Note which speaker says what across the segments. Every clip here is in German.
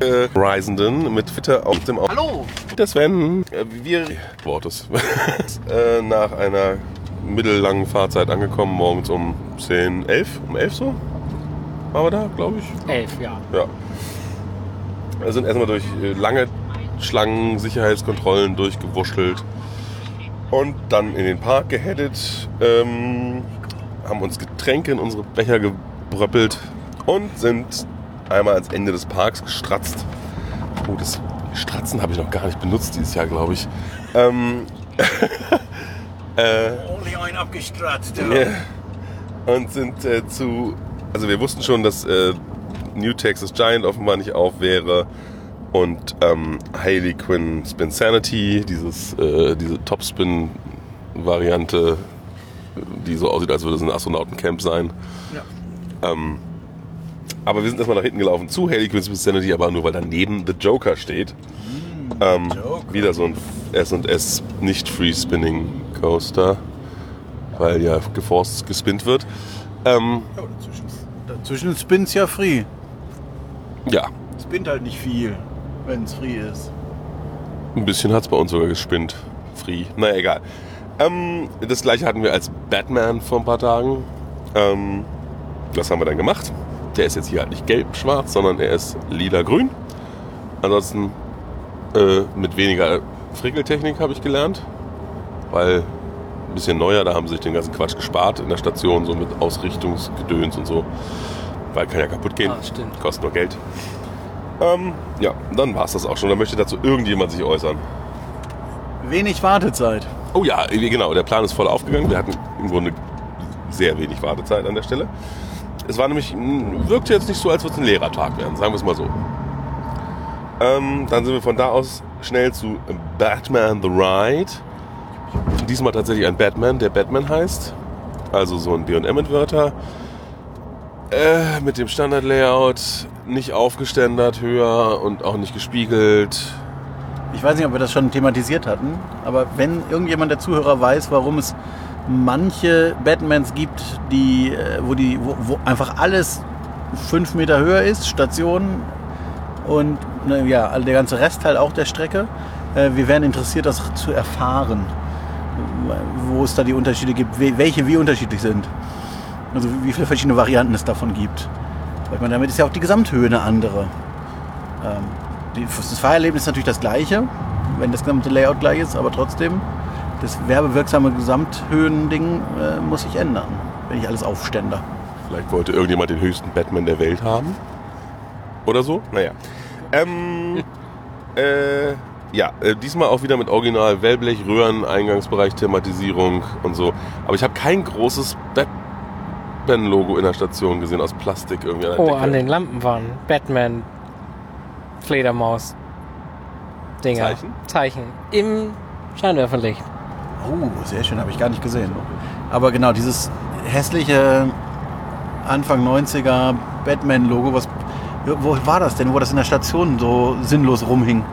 Speaker 1: äh, Reisenden mit Twitter auf dem Au-
Speaker 2: Hallo!
Speaker 1: Der Sven, äh, wir Wortes. äh, nach einer mittellangen Fahrzeit angekommen, morgens um 10, 11, um 11 so. Waren wir da, glaube ich.
Speaker 3: Elf, ja.
Speaker 1: Ja. Wir sind erstmal durch äh, lange Schlangen, Sicherheitskontrollen durchgewurschtelt und dann in den Park geheadet, ähm, haben uns Getränke in unsere Becher gebröppelt und sind einmal ans Ende des Parks gestratzt. Oh, das Stratzen habe ich noch gar nicht benutzt dieses Jahr, glaube ich. Ähm, äh,
Speaker 2: Only ein abgestratzt.
Speaker 1: ja. Und sind äh, zu. Also, wir wussten schon, dass äh, New Texas Giant offenbar nicht auf wäre. Und ähm, Hayley Quinn Spin Sanity, dieses, äh, diese Topspin-Variante, die so aussieht, als würde es ein Astronautencamp sein. Ähm, aber wir sind erstmal nach hinten gelaufen zu Hayley Quinn Spin Sanity, aber nur weil daneben The Joker steht. Ähm, Wieder so ein S&S nicht Free Spinning Coaster, weil ja geforst gespinnt wird. Ähm,
Speaker 2: Ja, dazwischen, dazwischen spinnt's ja free.
Speaker 1: ja,
Speaker 2: Spinnt halt nicht viel, wenn es free ist.
Speaker 1: ein bisschen hat es bei uns sogar gespinnt. Free. Naja, egal. Ähm, das gleiche hatten wir als Batman vor ein paar Tagen. Ähm, das haben wir dann gemacht. Der ist jetzt hier halt nicht gelb-schwarz, sondern er ist lila-grün. Ansonsten äh, mit weniger Frickeltechnik habe ich gelernt. Weil ein bisschen neuer, da haben sie sich den ganzen Quatsch gespart in der Station, so mit Ausrichtungsgedöns und so. Weil kann ja kaputt gehen.
Speaker 3: Ah, stimmt.
Speaker 1: Kostet nur Geld. Ähm, ja, dann war es das auch schon. Da möchte dazu irgendjemand sich äußern.
Speaker 2: Wenig Wartezeit.
Speaker 1: Oh ja, genau, der Plan ist voll aufgegangen. Wir hatten im Grunde sehr wenig Wartezeit an der Stelle. Es war nämlich, mh, wirkte jetzt nicht so, als würde es ein Lehrertag werden, sagen wir es mal so. Ähm, dann sind wir von da aus schnell zu Batman the Ride. Diesmal tatsächlich ein Batman, der Batman heißt. Also so ein BM-Entwörter. Äh, mit dem Standard-Layout, nicht aufgeständert höher und auch nicht gespiegelt.
Speaker 2: Ich weiß nicht, ob wir das schon thematisiert hatten, aber wenn irgendjemand der Zuhörer weiß, warum es manche Batmans gibt, die, äh, wo, die, wo, wo einfach alles fünf Meter höher ist, Stationen und ne, ja, der ganze Rest halt auch der Strecke, äh, wir wären interessiert, das zu erfahren, wo es da die Unterschiede gibt, we- welche wie unterschiedlich sind. Also wie viele verschiedene Varianten es davon gibt. Weil meine, damit ist ja auch die Gesamthöhe eine andere. Ähm, das Fahrerlebnis ist natürlich das gleiche, wenn das gesamte Layout gleich ist, aber trotzdem, das werbewirksame Gesamthöhending äh, muss sich ändern, wenn ich alles aufstände.
Speaker 1: Vielleicht wollte irgendjemand den höchsten Batman der Welt haben. Oder so? Naja. Ähm, äh, ja, äh, diesmal auch wieder mit Original Wellblech, Röhren, Eingangsbereich, Thematisierung und so. Aber ich habe kein großes Batman-Logo in der Station gesehen aus Plastik irgendwie an der
Speaker 3: Oh,
Speaker 1: Decke.
Speaker 3: an den Lampen waren Batman, Fledermaus, Dinger.
Speaker 1: Zeichen?
Speaker 3: Zeichen. Im Scheinwerferlicht.
Speaker 2: Oh, sehr schön, habe ich gar nicht gesehen. Aber genau, dieses hässliche Anfang 90er Batman-Logo, was, wo war das denn, wo das in der Station so sinnlos rumhing?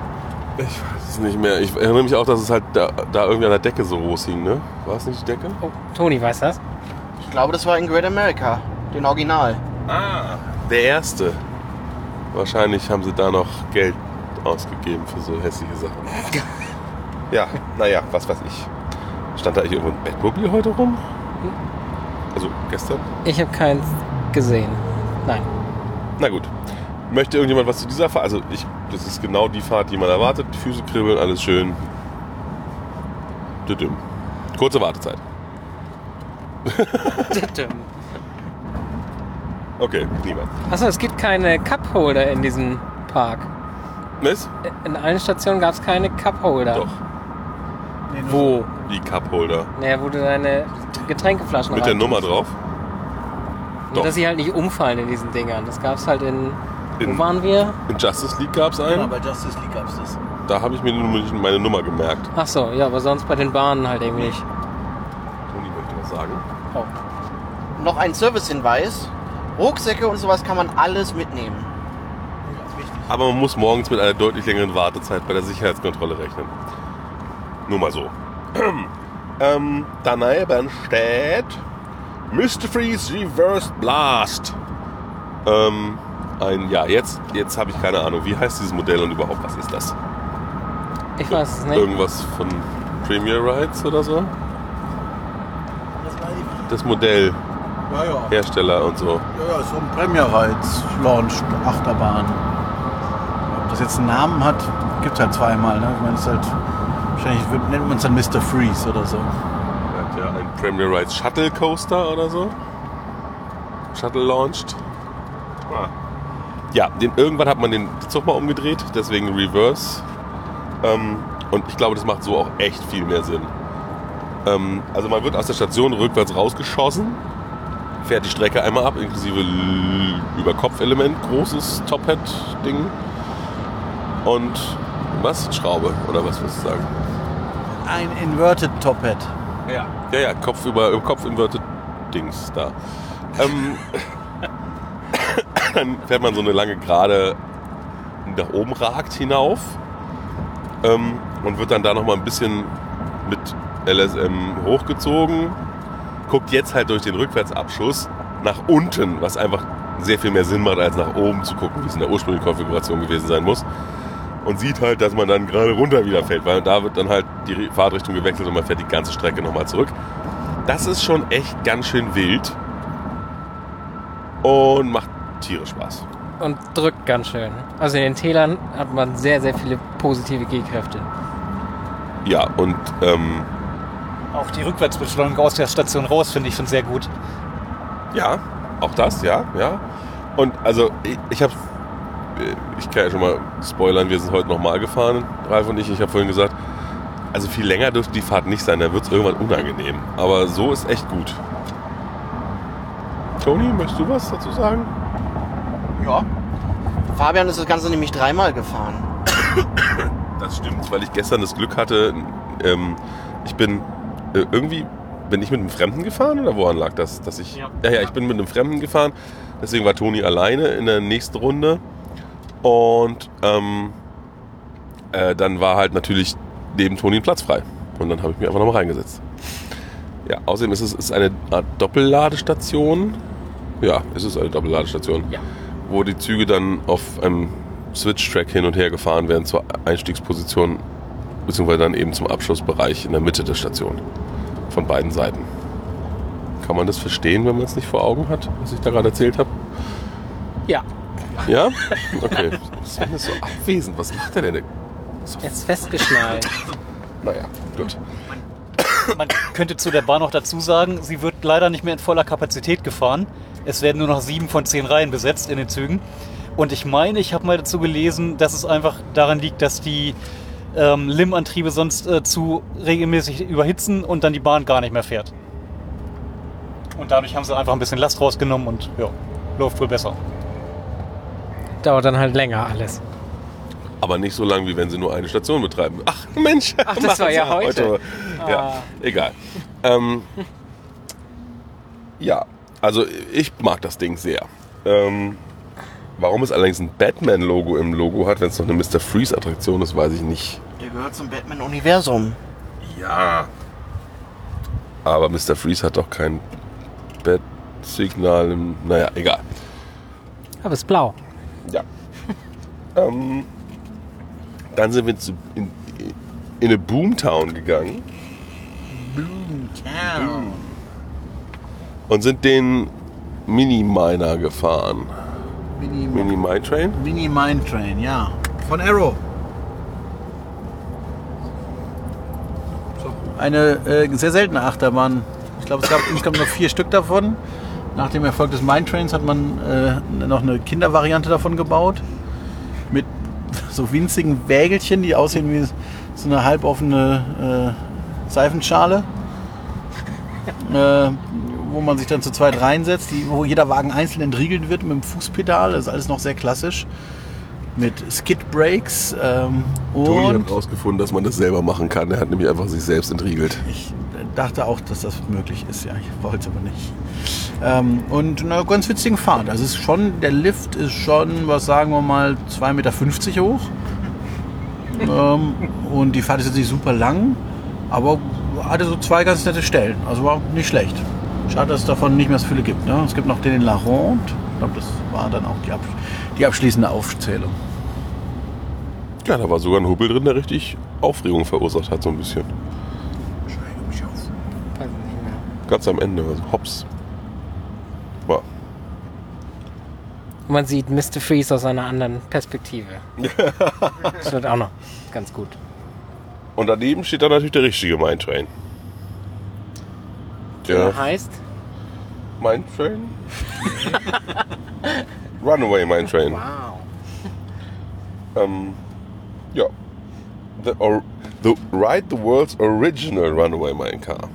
Speaker 1: Ich weiß es nicht mehr. Ich erinnere mich auch, dass es halt da, da irgendwie an der Decke so groß hing, ne? War es nicht die Decke?
Speaker 3: Oh, Toni weiß das.
Speaker 4: Ich glaube, das war in Great America, den Original.
Speaker 1: Ah. Der erste. Wahrscheinlich haben sie da noch Geld ausgegeben für so hässliche Sachen. Ja, naja, was weiß ich. Stand da eigentlich irgendwo ein Bettmobil heute rum? Also gestern?
Speaker 3: Ich habe keins gesehen. Nein.
Speaker 1: Na gut. Möchte irgendjemand was zu dieser Fahrt? Also ich, das ist genau die Fahrt, die man erwartet. Die Füße kribbeln, alles schön. Düdüm. Kurze Wartezeit. Okay, niemand.
Speaker 3: Achso, es gibt keine Cup-Holder in diesem Park.
Speaker 1: Was?
Speaker 3: In allen Stationen gab es keine Cup-Holder.
Speaker 1: Doch.
Speaker 3: Wo?
Speaker 1: Die Cupholder.
Speaker 3: Naja, wo du deine Getränkeflaschen
Speaker 1: Mit der. Nummer drauf.
Speaker 3: Nur,
Speaker 1: Doch.
Speaker 3: dass sie halt nicht umfallen in diesen Dingern. Das gab es halt in.
Speaker 1: In-
Speaker 3: wo waren wir?
Speaker 1: In Justice League gab es
Speaker 2: Ja,
Speaker 1: einen.
Speaker 2: bei Justice League gab es das.
Speaker 1: Da habe ich mir nur nicht meine Nummer gemerkt.
Speaker 3: Achso, ja, aber sonst bei den Bahnen halt irgendwie nicht.
Speaker 1: Toni möchte was sagen.
Speaker 3: Oh.
Speaker 4: Noch ein Servicehinweis. Rucksäcke und sowas kann man alles mitnehmen.
Speaker 1: Aber man muss morgens mit einer deutlich längeren Wartezeit bei der Sicherheitskontrolle rechnen. Nur mal so. ähm, daneben steht Mr. Freeze Reversed Blast. Ähm, ein, ja, jetzt, jetzt habe ich keine Ahnung, wie heißt dieses Modell und überhaupt, was ist das?
Speaker 3: Ich weiß es nicht.
Speaker 1: Irgendwas von Premier Rides oder so? Das Modell,
Speaker 2: Ja, ja.
Speaker 1: Hersteller und so.
Speaker 2: Ja, ja, so ein Premier Rides Launch Achterbahn. Ob das jetzt einen Namen hat, gibt es halt zweimal. Ne? Ich meine, es ist halt, wahrscheinlich nennt man es dann Mr. Freeze oder so.
Speaker 1: Er hat ja ein Premier Rides Shuttle Coaster oder so. Shuttle launched. Ah. Ja, den, irgendwann hat man den Zug mal umgedreht, deswegen Reverse. Ähm, und ich glaube, das macht so auch echt viel mehr Sinn. Ähm, also man wird aus der Station rückwärts rausgeschossen, fährt die Strecke einmal ab, inklusive Überkopfelement, großes Top-Hat-Ding. Und was? Schraube oder was willst du sagen?
Speaker 2: Ein Inverted Top Hat.
Speaker 1: Ja. Ja, ja, Kopf über Kopf inverted Dings da. Ähm, dann fährt man so eine lange Gerade nach oben ragt hinauf ähm, und wird dann da noch mal ein bisschen mit LSM hochgezogen. Guckt jetzt halt durch den Rückwärtsabschuss nach unten, was einfach sehr viel mehr Sinn macht, als nach oben zu gucken, wie es in der ursprünglichen Konfiguration gewesen sein muss. Und sieht halt, dass man dann gerade runter wieder fällt, weil da wird dann halt die Fahrtrichtung gewechselt und man fährt die ganze Strecke nochmal zurück. Das ist schon echt ganz schön wild und macht tierisch Spaß.
Speaker 3: Und drückt ganz schön. Also in den Tälern hat man sehr, sehr viele positive G-Kräfte.
Speaker 1: Ja, und ähm,
Speaker 5: Auch die Rückwärtsbeschleunigung aus der Station raus finde ich schon sehr gut.
Speaker 1: ja, auch das, ja, ja. Und also ich, ich habe, ich kann ja schon mal spoilern, wir sind heute nochmal gefahren, Ralf und ich. Ich habe vorhin gesagt, also viel länger dürfte die Fahrt nicht sein, dann wird es irgendwann unangenehm. Aber so ist echt gut. Toni, möchtest du was dazu sagen?
Speaker 4: Ja. Fabian ist das Ganze nämlich dreimal gefahren.
Speaker 1: Das stimmt, weil ich gestern das Glück hatte, ähm, ich bin äh, irgendwie, bin ich mit einem Fremden gefahren oder woran lag das? Dass ich,
Speaker 5: Ja.
Speaker 1: ja, ja, ich bin mit einem Fremden gefahren, deswegen war Toni alleine in der nächsten Runde und ähm, äh, dann war halt natürlich neben Toni ein Platz frei und dann habe ich mich einfach nochmal reingesetzt. Ja, außerdem ist es ist eine Art Doppelladestation. Ja, es ist eine Doppelladestation,
Speaker 5: Ja.
Speaker 1: wo die Züge dann auf einem Switch-Track hin und her gefahren werden zur Einstiegsposition, beziehungsweise dann eben zum Abschlussbereich in der Mitte der Station. Von beiden Seiten. Kann man das verstehen, wenn man es nicht vor Augen hat, was ich da gerade erzählt habe?
Speaker 3: Ja.
Speaker 1: Ja? Okay. Sven ist so abwesend. Was macht er denn?
Speaker 3: Er ist festgeschnallt.
Speaker 1: Naja, gut.
Speaker 5: Man könnte zu der Bahn noch dazu sagen, sie wird leider nicht mehr in voller Kapazität gefahren. Es werden nur noch sieben von zehn Reihen besetzt in den Zügen. Und ich meine, ich habe mal dazu gelesen, dass es einfach daran liegt, dass die ähm, LIM-Antriebe sonst äh, zu regelmäßig überhitzen und dann die Bahn gar nicht mehr fährt. Und dadurch haben sie einfach ein bisschen Last rausgenommen und ja, läuft wohl besser.
Speaker 3: Dauert dann halt länger alles.
Speaker 1: Aber nicht so lang, wie wenn sie nur eine Station betreiben. Ach, Mensch.
Speaker 3: Ach, das war ja heute.
Speaker 1: Ja,
Speaker 3: Ah.
Speaker 1: egal. Ähm, ja, also ich mag das Ding sehr. Ähm, warum es allerdings ein Batman-Logo im Logo hat, wenn es noch eine Mr. Freeze-Attraktion ist, weiß ich nicht.
Speaker 4: Der gehört zum Batman-Universum.
Speaker 1: Ja. Aber Mr. Freeze hat doch kein Bat-Signal. im- Naja, egal.
Speaker 3: Aber es ist blau.
Speaker 1: Ja. ähm, dann sind wir zu, in, in eine Boomtown gegangen und sind den Mini-Miner gefahren.
Speaker 2: Mini,
Speaker 1: Mini-Mine Train?
Speaker 2: Mini Mine Train, ja. Von Arrow. Eine äh, sehr seltene Achterbahn. Ich glaube, es gab insgesamt nur vier Stück davon. Nach dem Erfolg des Mine Trains hat man äh, noch eine Kindervariante davon gebaut. So winzigen Wägelchen, die aussehen wie so eine halboffene äh, Seifenschale. Äh, wo man sich dann zu zweit reinsetzt, die, wo jeder Wagen einzeln entriegelt wird mit dem Fußpedal. Das ist alles noch sehr klassisch. Mit Skid Brakes. Ähm,
Speaker 1: Toni hat rausgefunden, dass man das selber machen kann. Er hat nämlich einfach sich selbst entriegelt.
Speaker 2: ich dachte auch, dass das möglich ist. Ja, ich wollte es aber nicht. Ähm, und eine ganz witzigen Fahrt. Also es ist schon, der Lift ist schon, was sagen wir mal, 2,50 Meter hoch. ähm, und die Fahrt ist jetzt nicht super lang, aber hatte so zwei ganz nette Stellen. Also war nicht schlecht. Schade, dass es davon nicht mehr so viele gibt. Ne? Es gibt noch den in La Ronde. Ich glaube, das war dann auch die, Ab die abschließende Aufzählung.
Speaker 1: Ja, da war sogar ein Hubbel drin, der richtig Aufregung verursacht hat, so ein bisschen.
Speaker 3: Weiß nicht mehr.
Speaker 1: Ganz am Ende, also hops. War.
Speaker 3: Man sieht Mr. Freeze aus einer anderen Perspektive. das wird auch noch ganz gut.
Speaker 1: Und daneben steht dann natürlich der richtige Mine Train.
Speaker 3: Der
Speaker 1: Der
Speaker 3: heißt,
Speaker 1: Mine Train? Runaway Mine Train.
Speaker 3: wow.
Speaker 1: Ähm, ja. The, or, the Ride the World's Original Runaway Mine Car.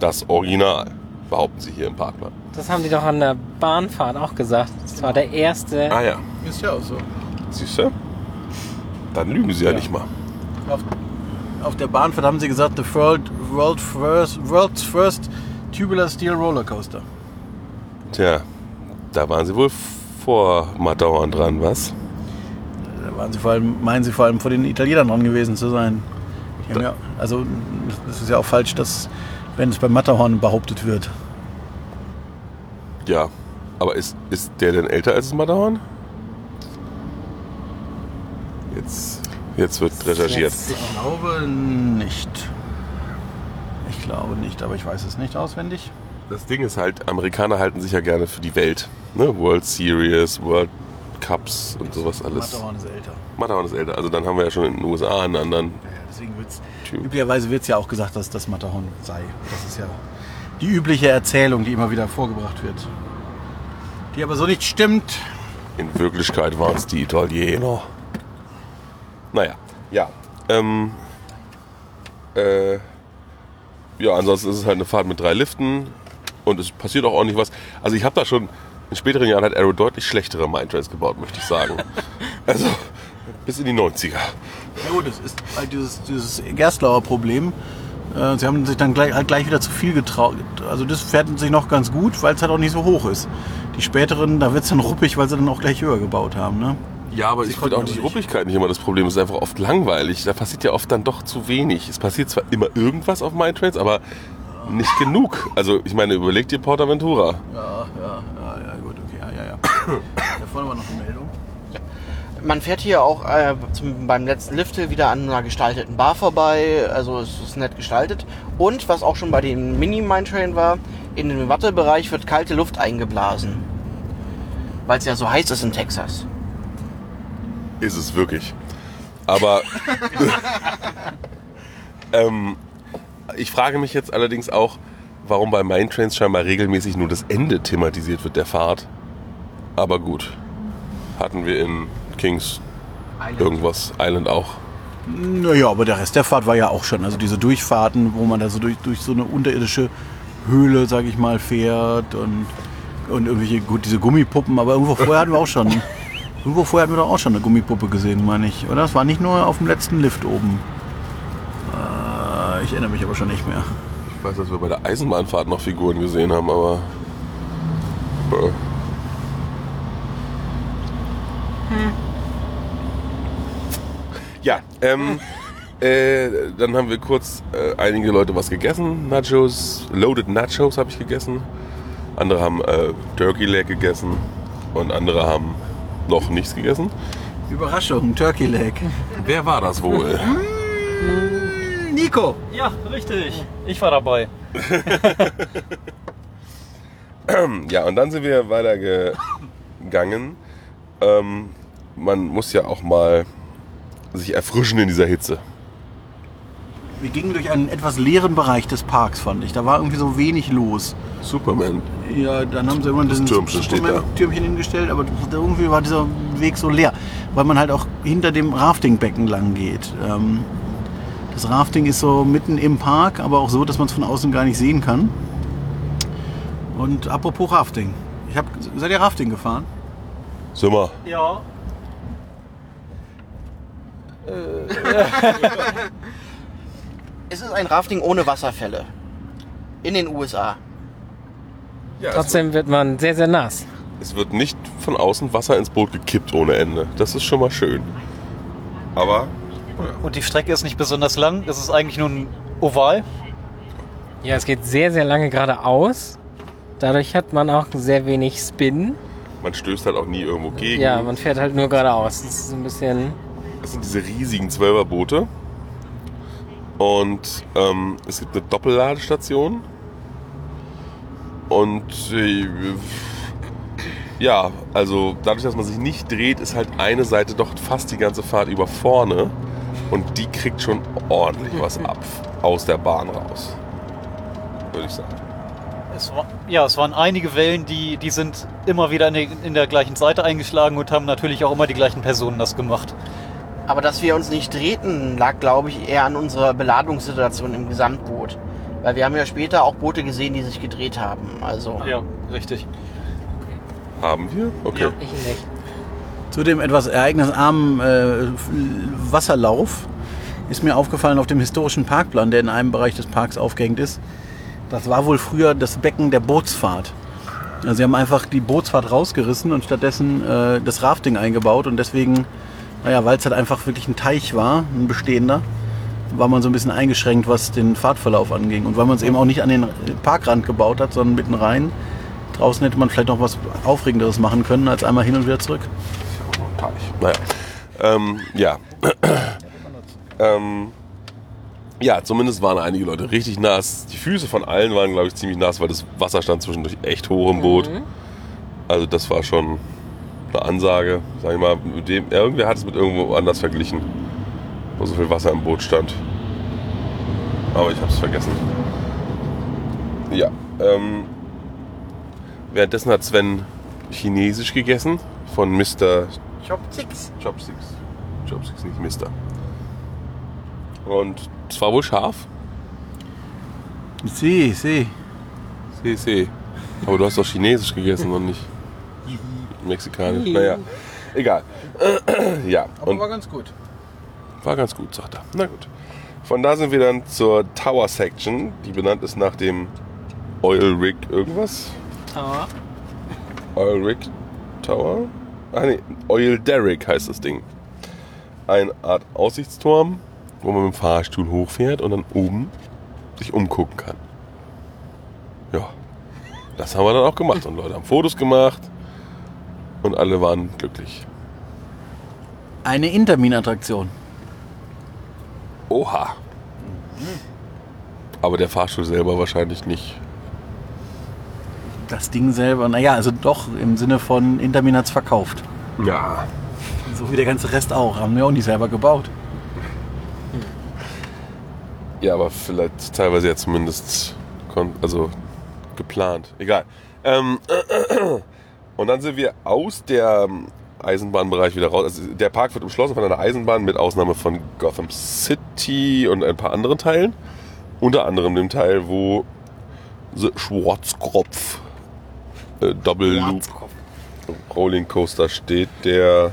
Speaker 1: Das Original, behaupten sie hier im Parkplan.
Speaker 3: Das haben die doch an der Bahnfahrt auch gesagt. Das war der erste.
Speaker 1: Ah ja,
Speaker 2: Ist ja auch so.
Speaker 1: siehst du? Dann lügen sie ja,
Speaker 2: Ja.
Speaker 1: nicht mal.
Speaker 2: Auf, auf der Bahnfahrt haben sie gesagt, the world, world first, world's first tubular steel roller coaster.
Speaker 1: Tja, da waren sie wohl vor Matterhorn dran, was?
Speaker 2: Da waren sie vor allem, meinen sie vor allem vor den Italienern dran gewesen zu sein. Die haben ja, also das ist ja auch falsch, dass wenn es beim Matterhorn behauptet wird.
Speaker 1: Ja. Aber ist, ist der denn älter als das Matterhorn? Jetzt, jetzt wird recherchiert.
Speaker 2: Ich glaube nicht. Ich glaube nicht, aber ich weiß es nicht auswendig.
Speaker 1: Das Ding ist halt, Amerikaner halten sich ja gerne für die Welt. Ne? World Series, World Cups und sowas alles.
Speaker 2: Matterhorn ist älter.
Speaker 1: Matterhorn ist älter. Also dann haben wir ja schon in den USA einen anderen
Speaker 2: Ja, ja, deswegen wird's, üblicherweise wird es ja auch gesagt, dass das Matterhorn sei. Das ist ja die übliche Erzählung, die immer wieder vorgebracht wird. Die aber so nicht stimmt.
Speaker 1: In Wirklichkeit waren es die Italiener. Naja, ja. Ähm, äh, ja, ansonsten ist es halt eine Fahrt mit drei Liften und es passiert auch ordentlich was. Also ich habe da schon, in späteren Jahren hat Aero deutlich schlechtere Mindtrains gebaut, möchte ich sagen. also bis in die 90er.
Speaker 2: Ja gut, es ist halt dieses, dieses Gerstlauer Problem. Äh, Sie haben sich dann gleich, halt gleich wieder zu viel getraut. Also das fährt sich noch ganz gut, weil es halt auch nicht so hoch ist. Die späteren, da wird es dann ruppig, weil sie dann auch gleich höher gebaut haben. Ne?
Speaker 1: Ja, aber
Speaker 2: Sie
Speaker 1: ich finde auch die. Ruppigkeit nicht immer das Problem. Es ist einfach oft langweilig. Da passiert ja oft dann doch zu wenig. Es passiert zwar immer irgendwas auf Mindtrains, aber nicht genug. Also ich meine, überleg dir Portaventura.
Speaker 2: Ja, ja, ja, ja, gut, okay, ja, ja, ja. da vorne war noch eine Meldung.
Speaker 4: Man fährt hier auch äh, zum, beim letzten Lifthill wieder an einer gestalteten Bar vorbei. Also es ist nett gestaltet. Und was auch schon bei den Mini-Mine-Train war, in dem Wattebereich wird kalte Luft eingeblasen. Weil es ja so heiß ist in Texas.
Speaker 1: Ist es wirklich. Aber ähm, ich frage mich jetzt allerdings auch, warum bei Mindtrains scheinbar regelmäßig nur das Ende thematisiert wird der Fahrt. Aber gut. Hatten wir in Kings irgendwas Island auch.
Speaker 2: Naja, aber der Rest der Fahrt war ja auch schon. Also diese Durchfahrten, wo man da so durch, durch so eine unterirdische Höhle, sag ich mal, fährt und, und irgendwelche, gut, diese Gummipuppen, aber irgendwo vorher hatten wir auch schon. Irgendwo vorher hatten wir doch auch schon eine Gummipuppe gesehen, meine ich. Oder? Das war nicht nur auf dem letzten Lift oben. Äh, ich erinnere mich aber schon nicht mehr.
Speaker 1: Ich weiß, dass wir bei der Eisenbahnfahrt noch Figuren gesehen haben, aber. Äh. Ja, ähm, äh, dann haben wir kurz äh, einige Leute was gegessen. Nachos, Loaded Nachos habe ich gegessen. Andere haben äh, Turkey Leg gegessen und andere haben noch nichts gegessen.
Speaker 2: Überraschung, Turkey Leg.
Speaker 1: Wer war das wohl?
Speaker 2: Nico!
Speaker 5: Ja, richtig. Ich war dabei.
Speaker 1: Ja, und dann sind wir weitergegangen. Ähm, man muss ja auch mal sich erfrischen in dieser Hitze.
Speaker 2: Wir gingen durch einen etwas leeren Bereich des Parks, fand ich. Da war irgendwie so wenig los.
Speaker 1: Superman.
Speaker 2: Ja, dann haben sie irgendwann
Speaker 1: Das
Speaker 2: dieses
Speaker 1: Türmchen.
Speaker 2: Türmchen hingestellt, aber irgendwie war dieser Weg so leer, weil man halt auch hinter dem Raftingbecken lang geht. Ähm, das Rafting ist so mitten im Park, aber auch so, dass man es von außen gar nicht sehen kann. Und apropos Rafting. Ich hab, seid ihr Rafting gefahren?
Speaker 1: Simmer.
Speaker 5: Ja.
Speaker 4: Es ist ein Rafting ohne Wasserfälle. In den USA.
Speaker 1: Ja,
Speaker 3: Trotzdem wird man sehr, sehr nass.
Speaker 1: es wird nicht von außen Wasser ins Boot gekippt ohne Ende. Das ist schon mal schön. Aber
Speaker 5: Und die Strecke ist nicht besonders lang. Es ist eigentlich nur ein Oval.
Speaker 3: Ja, es geht sehr, sehr lange geradeaus. Dadurch hat man auch sehr wenig Spin.
Speaker 1: Man stößt halt auch nie irgendwo gegen.
Speaker 3: Ja, man fährt halt nur geradeaus. Das ist ein bisschen.
Speaker 1: Das sind diese riesigen Zwölferboote. Und ähm, es gibt eine Doppelladestation. Und äh, ja, also dadurch, dass man sich nicht dreht, ist halt eine Seite doch fast die ganze Fahrt über vorne. Und die kriegt schon ordentlich was ab aus der Bahn raus. Würde ich sagen.
Speaker 5: Es war, ja, es waren einige Wellen, die, die sind immer wieder in, die, in der gleichen Seite eingeschlagen und haben natürlich auch immer die gleichen Personen das gemacht.
Speaker 4: Aber dass wir uns nicht drehten, lag, glaube ich, eher an unserer Beladungssituation im Gesamtboot. Weil wir haben ja später auch Boote gesehen, die sich gedreht haben. Also
Speaker 5: Ja, richtig.
Speaker 1: Haben wir? Okay.
Speaker 5: Ja.
Speaker 3: Ich nicht.
Speaker 2: Zu dem etwas ereignisarmen äh, Wasserlauf ist mir aufgefallen auf dem historischen Parkplan, der in einem Bereich des Parks aufgehängt ist. Das war wohl früher das Becken der Bootsfahrt. Also sie haben einfach die Bootsfahrt rausgerissen und stattdessen äh, das Rafting eingebaut und deswegen, naja, weil es halt einfach wirklich ein Teich war, ein bestehender, war man so ein bisschen eingeschränkt, was den Fahrtverlauf anging. Und weil man es eben auch nicht an den Parkrand gebaut hat, sondern mitten rein, draußen hätte man vielleicht noch was Aufregenderes machen können, als einmal hin und wieder zurück.
Speaker 1: Naja. Ähm, ja. ähm, ja, zumindest waren einige Leute richtig nass. Die Füße von allen waren, glaube ich, ziemlich nass, weil das Wasser stand zwischendurch echt hoch im Boot. Also das war schon eine Ansage, sag ich mal. Mit dem, ja, irgendwer hat es mit irgendwo anders verglichen, wo so viel Wasser im Boot stand. Aber ich habe es vergessen. Ja. Ähm, währenddessen hat Sven Chinesisch gegessen von Mr.
Speaker 4: Chopsticks.
Speaker 1: Chopsticks. Chopsticks, nicht Mister. Und es war wohl scharf.
Speaker 2: Sie, sie.
Speaker 1: See, see. Aber du hast doch Chinesisch gegessen und nicht Mexikanisch. Naja, egal. ja, und
Speaker 2: ganz gut.
Speaker 1: war ganz gut, sagt er. Na gut. Von da sind wir dann zur Tower Section, die benannt ist nach dem Oil Rig irgendwas.
Speaker 3: Aber
Speaker 1: Oil Rig Tower? Ah nee, Oil Derrick heißt das Ding. Eine Art Aussichtsturm, wo man mit dem Fahrstuhl hochfährt und dann oben sich umgucken kann. Ja, das haben wir dann auch gemacht und Leute haben Fotos gemacht und alle waren glücklich.
Speaker 2: Eine Intermin-Attraktion.
Speaker 1: Oha. Aber der Fahrstuhl selber wahrscheinlich nicht.
Speaker 2: Das Ding selber, naja, also doch im Sinne von Intermin hat's verkauft.
Speaker 1: Ja.
Speaker 2: So wie der ganze Rest auch. Haben wir auch nicht selber gebaut.
Speaker 1: Ja, aber vielleicht teilweise ja zumindest also geplant. Egal. Ähm, und dann sind wir aus der Eisenbahnbereich wieder raus. Also der Park wird umschlossen von einer Eisenbahn mit Ausnahme von Gotham City und ein paar anderen Teilen. Unter anderem dem Teil, wo The Schwarzkopf äh, Double Loop Rolling Coaster steht, der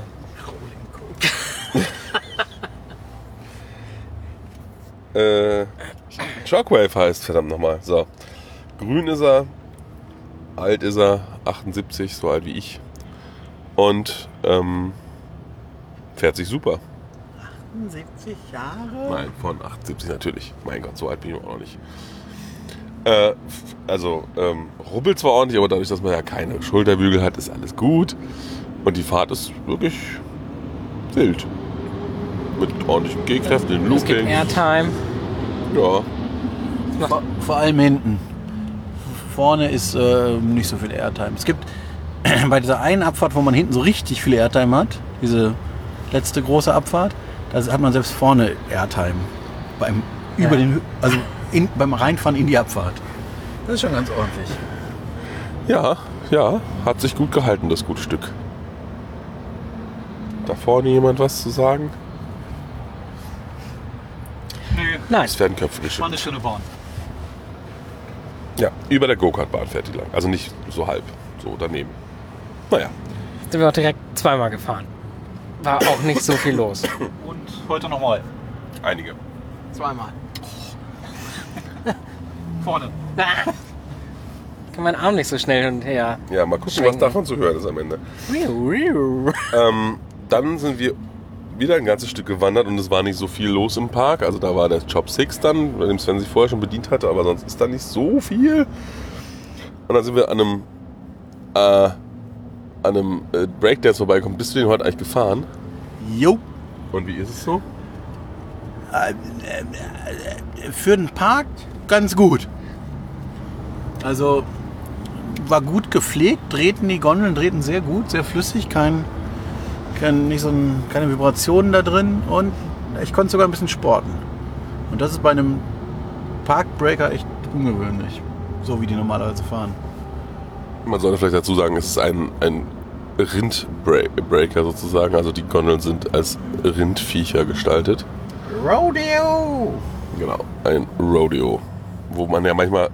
Speaker 1: äh, Shockwave heißt, verdammt nochmal. So. Grün ist er, alt ist er, 78, so alt wie ich. Und ähm, fährt sich super.
Speaker 2: 70 Jahre?
Speaker 1: Nein, von 78 natürlich. Mein Gott, so alt bin ich auch noch nicht. Äh, also, ähm, rubbelt zwar ordentlich, aber dadurch, dass man ja keine Schulterbügel hat, ist alles gut. Und die Fahrt ist wirklich wild. Mit ordentlichen Gehkräften, den
Speaker 3: es gibt
Speaker 1: Looping.
Speaker 3: Airtime.
Speaker 1: Ja,
Speaker 2: Vor, vor allem hinten. Vorne ist äh, nicht so viel Airtime. Es gibt bei dieser einen Abfahrt, wo man hinten so richtig viel Airtime hat, diese letzte große Abfahrt, da hat man selbst vorne Airtime. Beim, über den, also in, beim Reinfahren in die Abfahrt. Das ist schon ganz ordentlich.
Speaker 1: ja, ja, hat sich gut gehalten, das gute Stück. Da vorne jemand was zu sagen?
Speaker 5: Nee,
Speaker 3: Nein.
Speaker 1: Es werden Köpfe
Speaker 5: war
Speaker 1: geschüttelt.
Speaker 5: eine schöne Bahn.
Speaker 1: Ja, über der Go-Kart-Bahn fährt die lang. Also nicht so halb, so daneben. Naja,
Speaker 3: Sind wir auch direkt zweimal gefahren. War auch nicht so viel los.
Speaker 5: Und heute nochmal.
Speaker 1: einige.
Speaker 4: Zweimal.
Speaker 5: Vorne.
Speaker 3: Kann mein Arm nicht so schnell hin und her.
Speaker 1: Ja, mal gucken, was
Speaker 3: Schwenken.
Speaker 1: davon zu hören ist am Ende. Ähm, dann sind wir wieder ein ganzes Stück gewandert und es war nicht so viel los im Park. Also da war der Chop Six dann, bei dem Sven sich vorher schon bedient hatte, aber sonst ist da nicht so viel. Und dann sind wir an einem äh, an einem äh, Breakdance vorbeikommt. Bist du den heute eigentlich gefahren?
Speaker 2: Jo.
Speaker 1: Und wie ist es so?
Speaker 2: Für den Park ganz gut. Also war gut gepflegt, drehten die Gondeln, drehten sehr gut, sehr flüssig, kein, kein, nicht so ein, keine Vibrationen da drin und ich konnte sogar ein bisschen sporten. Und das ist bei einem Parkbreaker echt ungewöhnlich, so wie die normalerweise fahren.
Speaker 1: Man sollte vielleicht dazu sagen, es ist ein, ein Rindbreaker sozusagen. Also die Gondeln sind als Rindviecher gestaltet.
Speaker 2: Rodeo!
Speaker 1: Genau, ein Rodeo. Wo man ja manchmal,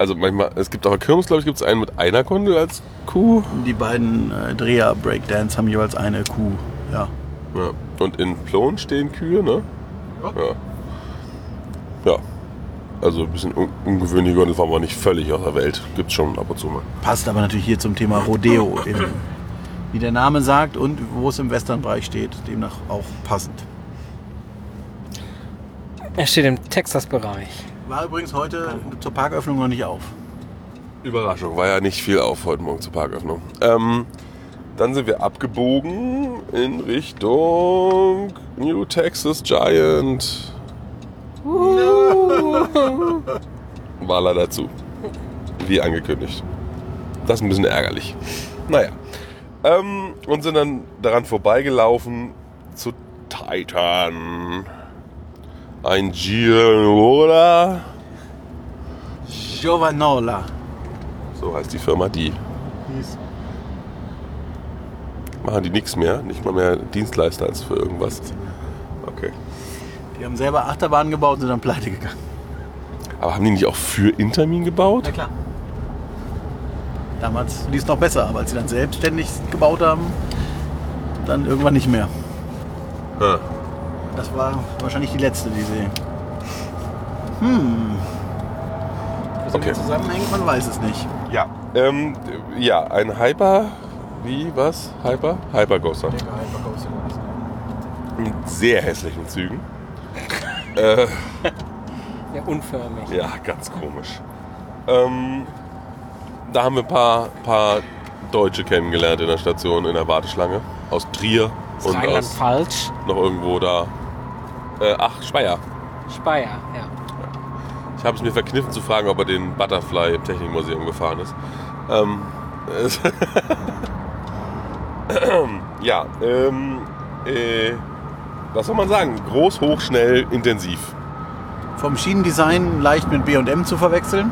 Speaker 1: also manchmal, es gibt auch Kirmes, glaube ich, gibt es einen mit einer Gondel als Kuh.
Speaker 2: Die beiden äh, Dreher Breakdance haben jeweils eine Kuh. Ja.
Speaker 1: Ja. Und in Plon stehen Kühe, ne? Ja. Ja. Also ein bisschen un ungewöhnliche Gondel, war aber nicht völlig aus der Welt. Gibt's schon ab und zu mal.
Speaker 2: Passt aber natürlich hier zum Thema Rodeo, im, wie der Name sagt und wo es im Westernbereich steht, demnach auch passend.
Speaker 3: Er steht im Texas-Bereich.
Speaker 2: War übrigens heute zur Parköffnung noch nicht auf.
Speaker 1: Überraschung, war ja nicht viel auf heute Morgen zur Parköffnung. Ähm, dann sind wir abgebogen in Richtung New Texas Giant. War leider zu. Wie angekündigt. Das ist ein bisschen ärgerlich. Naja. Ähm, und sind dann daran vorbeigelaufen zu Titan. Ein Girola.
Speaker 2: Giovanola.
Speaker 1: So heißt die Firma, die machen die nichts mehr, nicht mal mehr Dienstleister als für irgendwas. Okay.
Speaker 2: Die haben selber Achterbahnen gebaut und sind dann pleite gegangen.
Speaker 1: Aber haben die nicht auch für Intermin gebaut?
Speaker 2: Na klar. Damals lief es noch besser, aber als sie dann selbstständig gebaut haben, dann irgendwann nicht mehr.
Speaker 1: Ja.
Speaker 2: Das war wahrscheinlich die letzte, die sie. Hm. Wie
Speaker 1: Okay.
Speaker 2: zusammenhängt, man weiß es nicht.
Speaker 1: Ja. Ähm, ja, ein Hyper. Wie, was? Hyper? Hypercoaster. Mit sehr hässlichen Zügen. äh,
Speaker 3: Ja, unförmig.
Speaker 1: ja, ganz komisch. Ähm, da haben wir ein paar, paar Deutsche kennengelernt in der Station, in der Warteschlange. Aus Trier und aus
Speaker 3: Rheinland-Pfalz,
Speaker 1: noch irgendwo da. Äh, ach, Speyer.
Speaker 3: Speyer, ja.
Speaker 1: Ich habe es mir verkniffen zu fragen, ob er den Butterfly im Technikmuseum gefahren ist. Ähm, ja, ähm, äh, was soll man sagen? Groß, hoch, schnell, intensiv.
Speaker 2: Vom Schienendesign leicht mit B&M zu verwechseln.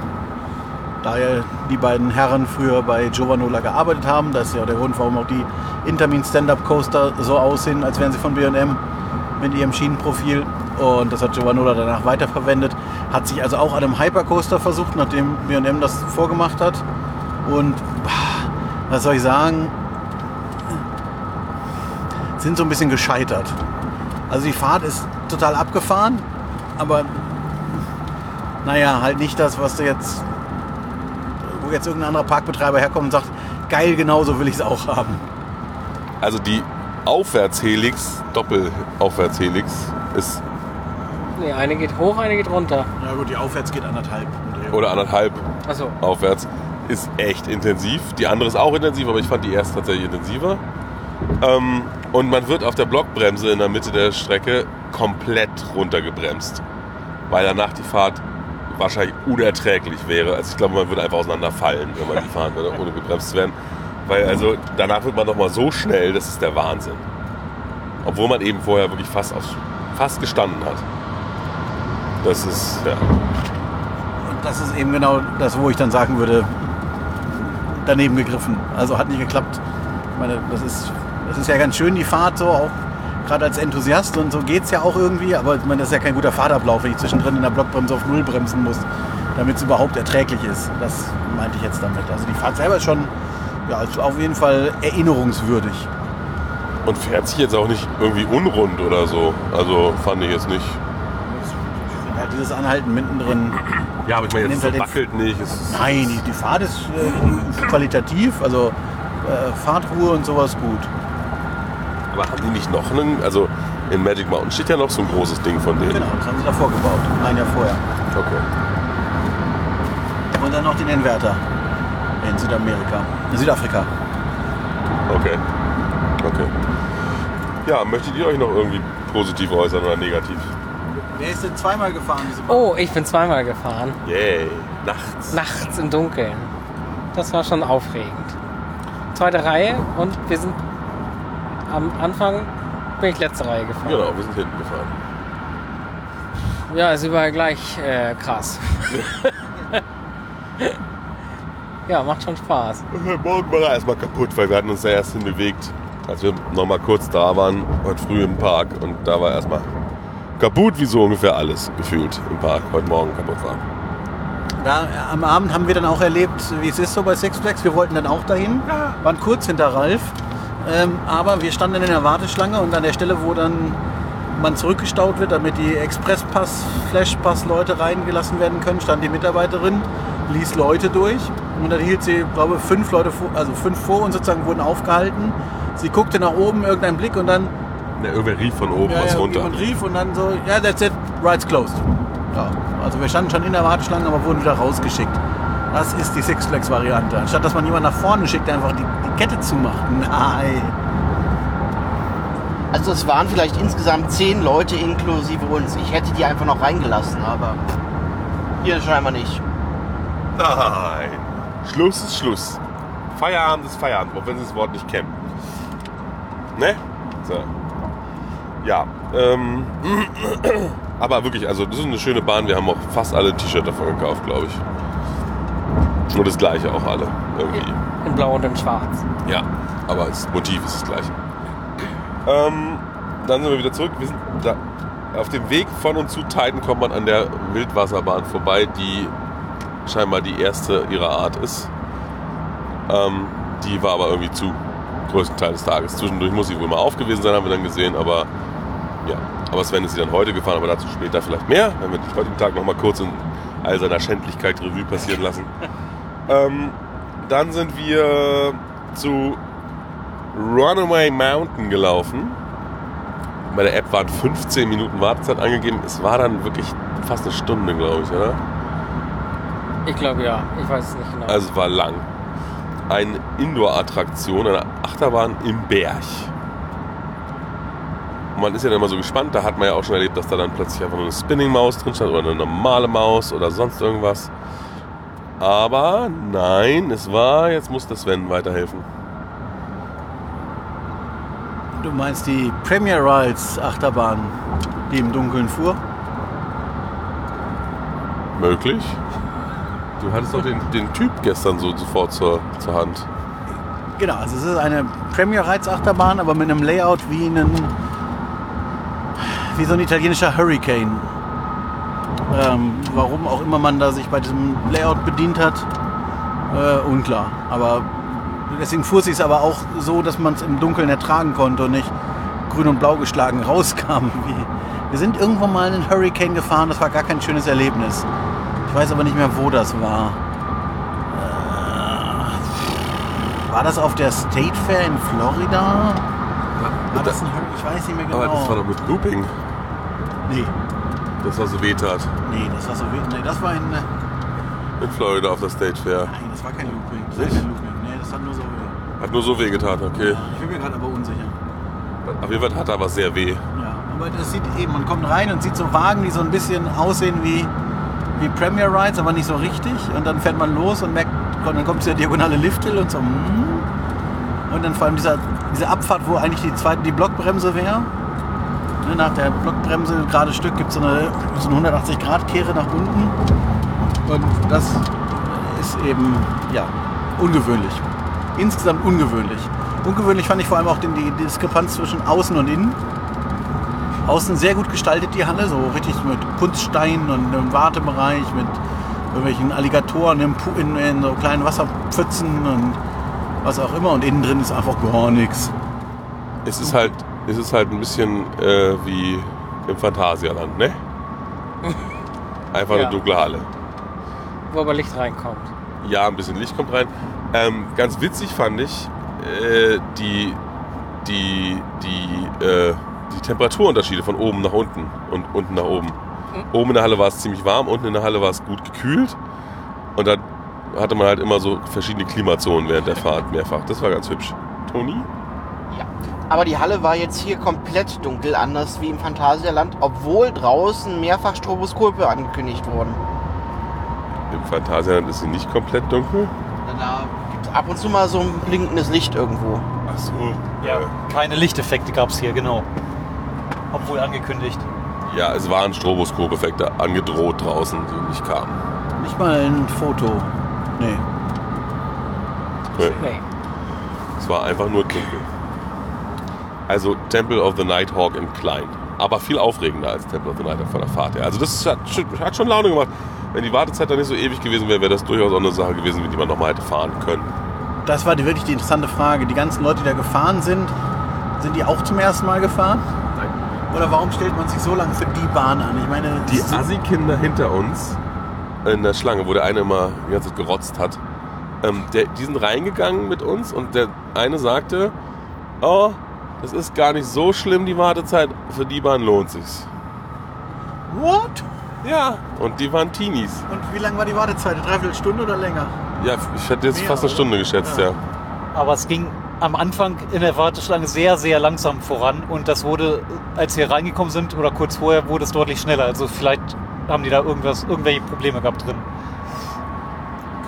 Speaker 2: Da ja die beiden Herren früher bei Giovanola gearbeitet haben, das ist ja auch der Grund, warum auch die Intermin Stand-Up Coaster so aussehen, als wären sie von B&M mit ihrem Schienenprofil. Und das hat Giovanola danach weiterverwendet. Hat sich also auch an einem Hypercoaster versucht, nachdem B&M das vorgemacht hat. Und bah, was soll ich sagen, sind so ein bisschen gescheitert. Also die Fahrt ist total abgefahren, aber naja, halt nicht das, was du jetzt, wo jetzt irgendein anderer Parkbetreiber herkommt und sagt, geil, genau so will ich es auch haben.
Speaker 1: Also die Aufwärtshelix, Doppelaufwärtshelix, ist
Speaker 3: Nee, eine geht hoch, eine geht runter.
Speaker 2: Ja gut, die Aufwärts geht anderthalb.
Speaker 1: Oder anderthalb
Speaker 3: Achso.
Speaker 1: aufwärts, ist echt intensiv. Die andere ist auch intensiv, aber ich fand die erste tatsächlich intensiver. Ähm, und man wird auf der Blockbremse in der Mitte der Strecke komplett runtergebremst, weil danach die Fahrt wahrscheinlich unerträglich wäre. Also ich glaube, man würde einfach auseinanderfallen, wenn man die fahren würde, ohne gebremst zu werden. Weil also danach wird man noch mal so schnell, das ist der Wahnsinn. Obwohl man eben vorher wirklich fast, auf, fast gestanden hat. Das ist, ja.
Speaker 2: Und das ist eben genau das, wo ich dann sagen würde, daneben gegriffen. Also hat nicht geklappt. Ich meine, das ist, das ist ja ganz schön, die Fahrt so, auch gerade als Enthusiast und so geht es ja auch irgendwie, aber ich das ist ja kein guter Fahrtablauf, wenn ich zwischendrin in der Blockbremse auf Null bremsen muss, damit es überhaupt erträglich ist. Das meinte ich jetzt damit. Also die Fahrt selber ist schon ja, ist auf jeden Fall erinnerungswürdig.
Speaker 1: Und fährt sich jetzt auch nicht irgendwie unrund oder so. Also fand ich jetzt nicht.
Speaker 2: Ja, dieses Anhalten mittendrin.
Speaker 1: Ja, aber ich meine, jetzt
Speaker 2: halt
Speaker 1: wackelt nicht.
Speaker 2: Nein, die, die Fahrt ist äh, qualitativ, also äh, Fahrtruhe und sowas gut.
Speaker 1: aber haben die nicht noch einen? Also in Magic Mountain steht ja noch so ein großes Ding von denen.
Speaker 2: Genau, das haben sie davor gebaut, ein Jahr vorher.
Speaker 1: Okay.
Speaker 2: Und dann noch den Inverter in Südamerika, in Südafrika.
Speaker 1: Okay. Okay. Ja, möchtet ihr euch noch irgendwie positiv äußern oder negativ?
Speaker 2: Wer ist denn zweimal gefahren? Diese
Speaker 3: Oh, ich bin zweimal gefahren.
Speaker 1: Yay. Nachts.
Speaker 3: Nachts im Dunkeln. Das war schon aufregend. Zweite Reihe und wir sind am Anfang bin ich letzte Reihe gefahren.
Speaker 1: Genau, wir sind hinten gefahren.
Speaker 3: Ja, ist überall gleich äh, krass. ja, macht schon Spaß.
Speaker 1: Morgen war er erstmal kaputt, weil wir hatten uns da erst hinbewegt, als wir noch mal kurz da waren, heute früh im Park. Und da war erstmal kaputt, wie so ungefähr alles gefühlt im Park heute Morgen kaputt war.
Speaker 2: Da, am Abend haben wir dann auch erlebt, wie es ist so bei Six Flags. Wir wollten dann auch dahin, waren kurz hinter Ralf. Ähm, aber wir standen in der Warteschlange und an der Stelle, wo dann man zurückgestaut wird, damit die Expresspass, Flashpass-Leute reingelassen werden können, stand die Mitarbeiterin, ließ Leute durch und dann hielt sie, glaube ich, fünf Leute, vor, also fünf vor uns sozusagen wurden aufgehalten. Sie guckte nach oben, irgendein Blick und dann
Speaker 1: Der irgendwer rief von oben
Speaker 2: ja,
Speaker 1: was
Speaker 2: ja,
Speaker 1: runter.
Speaker 2: jemand rief und dann so, ja, that's it, ride's closed. Ja, also wir standen schon in der Warteschlange, aber wurden wieder rausgeschickt. Das ist die Six Flags Variante. Anstatt dass man jemanden nach vorne schickt, der einfach die, die Kette zumacht. Nein.
Speaker 4: Also es waren vielleicht insgesamt zehn Leute inklusive uns. Ich hätte die einfach noch reingelassen, aber hier scheinbar nicht.
Speaker 1: Nein. Schluss ist Schluss. Feierabend ist Feierabend, auch wenn Sie das Wort nicht kennen. Ne? So. Ja. Ähm, aber wirklich, also das ist eine schöne Bahn. Wir haben auch fast alle ein T-Shirt davon gekauft, glaube ich. Und das gleiche auch alle. Irgendwie.
Speaker 3: In Blau und in Schwarz.
Speaker 1: Ja, aber das Motiv ist das gleiche. Ähm, dann sind wir wieder zurück. Wir sind da, auf dem Weg von und zu Titan kommt man an der Wildwasserbahn vorbei, die scheinbar die erste ihrer Art ist. Ähm, die war aber irgendwie zu, größten Teil des Tages. Zwischendurch muss sie wohl mal auf gewesen sein, haben wir dann gesehen, aber ja. Aber Sven ist sie dann heute gefahren, aber dazu später vielleicht mehr, wenn wir den heutigen Tag nochmal kurz in all seiner Schändlichkeit Revue passieren lassen. ähm, dann sind wir zu Runaway Mountain gelaufen. Bei der App waren 15 Minuten Wartezeit angegeben. Es war dann wirklich fast eine Stunde, glaube ich, oder?
Speaker 3: Ich glaube ja. Ich weiß es nicht genau.
Speaker 1: Also es war lang. Eine Indoor-Attraktion, eine Achterbahn im Berg. Und man ist ja dann immer so gespannt. Da hat man ja auch schon erlebt, dass da dann plötzlich einfach nur eine Spinning-Maus drin stand oder eine normale Maus oder sonst irgendwas. Aber nein, es war, jetzt muss der Sven weiterhelfen.
Speaker 2: Du meinst die Premier Rides Achterbahn, die im Dunkeln fuhr?
Speaker 1: Möglich. Du hattest doch den, den Typ gestern so sofort zur, zur Hand.
Speaker 2: Genau, also es ist eine Premier Rides Achterbahn, aber mit einem Layout wie einen wie so ein italienischer Hurricane. Ähm, warum auch immer man da sich bei diesem Layout bedient hat, äh, unklar. Aber deswegen fuhr es aber auch so, dass man es im Dunkeln ertragen konnte und nicht grün und blau geschlagen rauskam. Wir sind irgendwann mal in einen Hurricane gefahren, das war gar kein schönes Erlebnis. Ich weiß aber nicht mehr, wo das war. Äh, war das auf der State Fair in Florida? War das ein Hurricane? Ich weiß nicht mehr genau.
Speaker 1: Aber das war doch mit Looping,
Speaker 2: nee,
Speaker 1: das war so wehtat.
Speaker 2: nee, das war so weh- nee, das war in äh,
Speaker 1: In Florida auf der State Fair.
Speaker 2: Nein, das war kein Looping. Das war
Speaker 1: Nicht?
Speaker 2: kein Looping. Nee, das hat nur so weh.
Speaker 1: Hat nur so weh getan, okay.
Speaker 2: Ich bin mir gerade aber unsicher.
Speaker 1: Auf jeden Fall hat er was sehr weh.
Speaker 2: Ja, aber das sieht eben, man kommt rein und sieht so Wagen, die so ein bisschen aussehen wie, wie Premier Rides, aber nicht so richtig. Und dann fährt man los und merkt, dann kommt dieser diagonale Lifthill und so. mm. Und dann vor allem dieser, diese Abfahrt, wo eigentlich die zweite, die Blockbremse wäre. Ne, Nach der Blockbremse, gerade Stück, gibt so eine, so eine 180-Grad-Kehre nach unten. Und das ist eben, ja, ungewöhnlich. Insgesamt ungewöhnlich. Ungewöhnlich fand ich vor allem auch die Diskrepanz zwischen Außen und Innen. Außen sehr gut gestaltet die Halle, so richtig mit Kunststeinen und einem Wartebereich, mit irgendwelchen Alligatoren in, in, in so kleinen Wasserpfützen und was auch immer. Und innen drin ist einfach gar nichts.
Speaker 1: Es ist halt, es ist halt ein bisschen äh, wie im Phantasialand, ne? Einfach
Speaker 3: Ja.
Speaker 1: eine dunkle Halle.
Speaker 3: Wo aber Licht reinkommt.
Speaker 1: Ja, ein bisschen Licht kommt rein. Ähm, ganz witzig fand ich äh, die, die, die, äh, die Temperaturunterschiede von oben nach unten und unten nach oben. Oben in der Halle war es ziemlich warm, unten in der Halle war es gut gekühlt. Und dann hatte man halt immer so verschiedene Klimazonen während der Fahrt mehrfach. Das war ganz hübsch. Toni?
Speaker 4: Ja. Aber die Halle war jetzt hier komplett dunkel, anders wie im Phantasialand, obwohl draußen mehrfach Stroboskope angekündigt wurden.
Speaker 1: Im Phantasialand ist sie nicht komplett dunkel.
Speaker 4: Da gibt es ab und zu mal so ein blinkendes Licht irgendwo.
Speaker 1: Ach so.
Speaker 5: Ja, keine Lichteffekte gab es hier, genau. Obwohl angekündigt.
Speaker 1: Ja, es waren Stroboskop-Effekte angedroht draußen, die nicht kamen.
Speaker 2: Nicht mal ein Foto. Nee.
Speaker 1: Nee,
Speaker 3: Nee.
Speaker 1: Es war einfach nur dunkel. Also Temple of the Nighthawk in klein. Aber viel aufregender als Temple of the Nighthawk von der Fahrt her. Also das hat, schon- hat schon Laune gemacht. Wenn die Wartezeit dann nicht so ewig gewesen wäre, wäre das durchaus auch eine Sache gewesen, die man nochmal hätte fahren können.
Speaker 2: Das war die, wirklich die interessante Frage. Die ganzen Leute, die da gefahren sind, sind die auch zum ersten Mal gefahren? Oder warum stellt man sich so lange für die Bahn an? Ich meine,
Speaker 1: Die
Speaker 2: so-
Speaker 1: Assi-Kinder hinter uns in der Schlange, wo der eine immer die ganze Zeit gerotzt hat, ähm, der, die sind reingegangen mit uns und der eine sagte, oh, das ist gar nicht so schlimm, die Wartezeit, für die Bahn lohnt sich's.
Speaker 2: What?
Speaker 1: Ja. Und die waren Teenies.
Speaker 2: Und wie lange war die Wartezeit? Eine Dreiviertelstunde oder länger?
Speaker 1: Ja, ich hätte jetzt
Speaker 2: Mehr,
Speaker 1: fast eine
Speaker 2: oder?
Speaker 1: Stunde geschätzt, ja.
Speaker 2: Ja.
Speaker 5: Aber es ging am Anfang in der Warteschlange sehr, sehr langsam voran und das wurde, als wir reingekommen sind oder kurz vorher, wurde es deutlich schneller. Also vielleicht haben die da irgendwas, irgendwelche Probleme gehabt drin.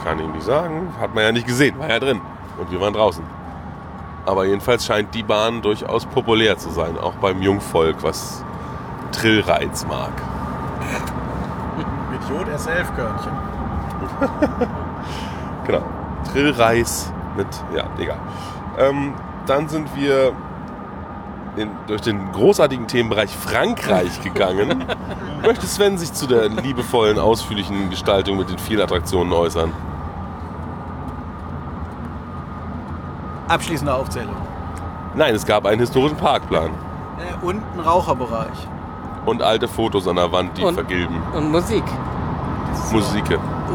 Speaker 1: Kann ich nicht sagen. Hat man ja nicht gesehen, war ja drin. Und wir waren draußen. Aber jedenfalls scheint die Bahn durchaus populär zu sein, auch beim Jungvolk, was Trillreiz mag.
Speaker 2: Mit Jod S11-Körnchen.
Speaker 1: Genau. Trillreis mit, ja, egal. Ähm, dann sind wir in, durch den großartigen Themenbereich Frankreich gegangen. Möchte Sven sich zu der liebevollen, ausführlichen Gestaltung mit den vielen Attraktionen äußern?
Speaker 2: Abschließende Aufzählung.
Speaker 1: Nein, es gab einen historischen Parkplan
Speaker 2: Äh, und ein Raucherbereich.
Speaker 1: und alte Fotos an der Wand, die
Speaker 3: Und-
Speaker 1: vergilben.
Speaker 3: Und Musik.
Speaker 1: Musik.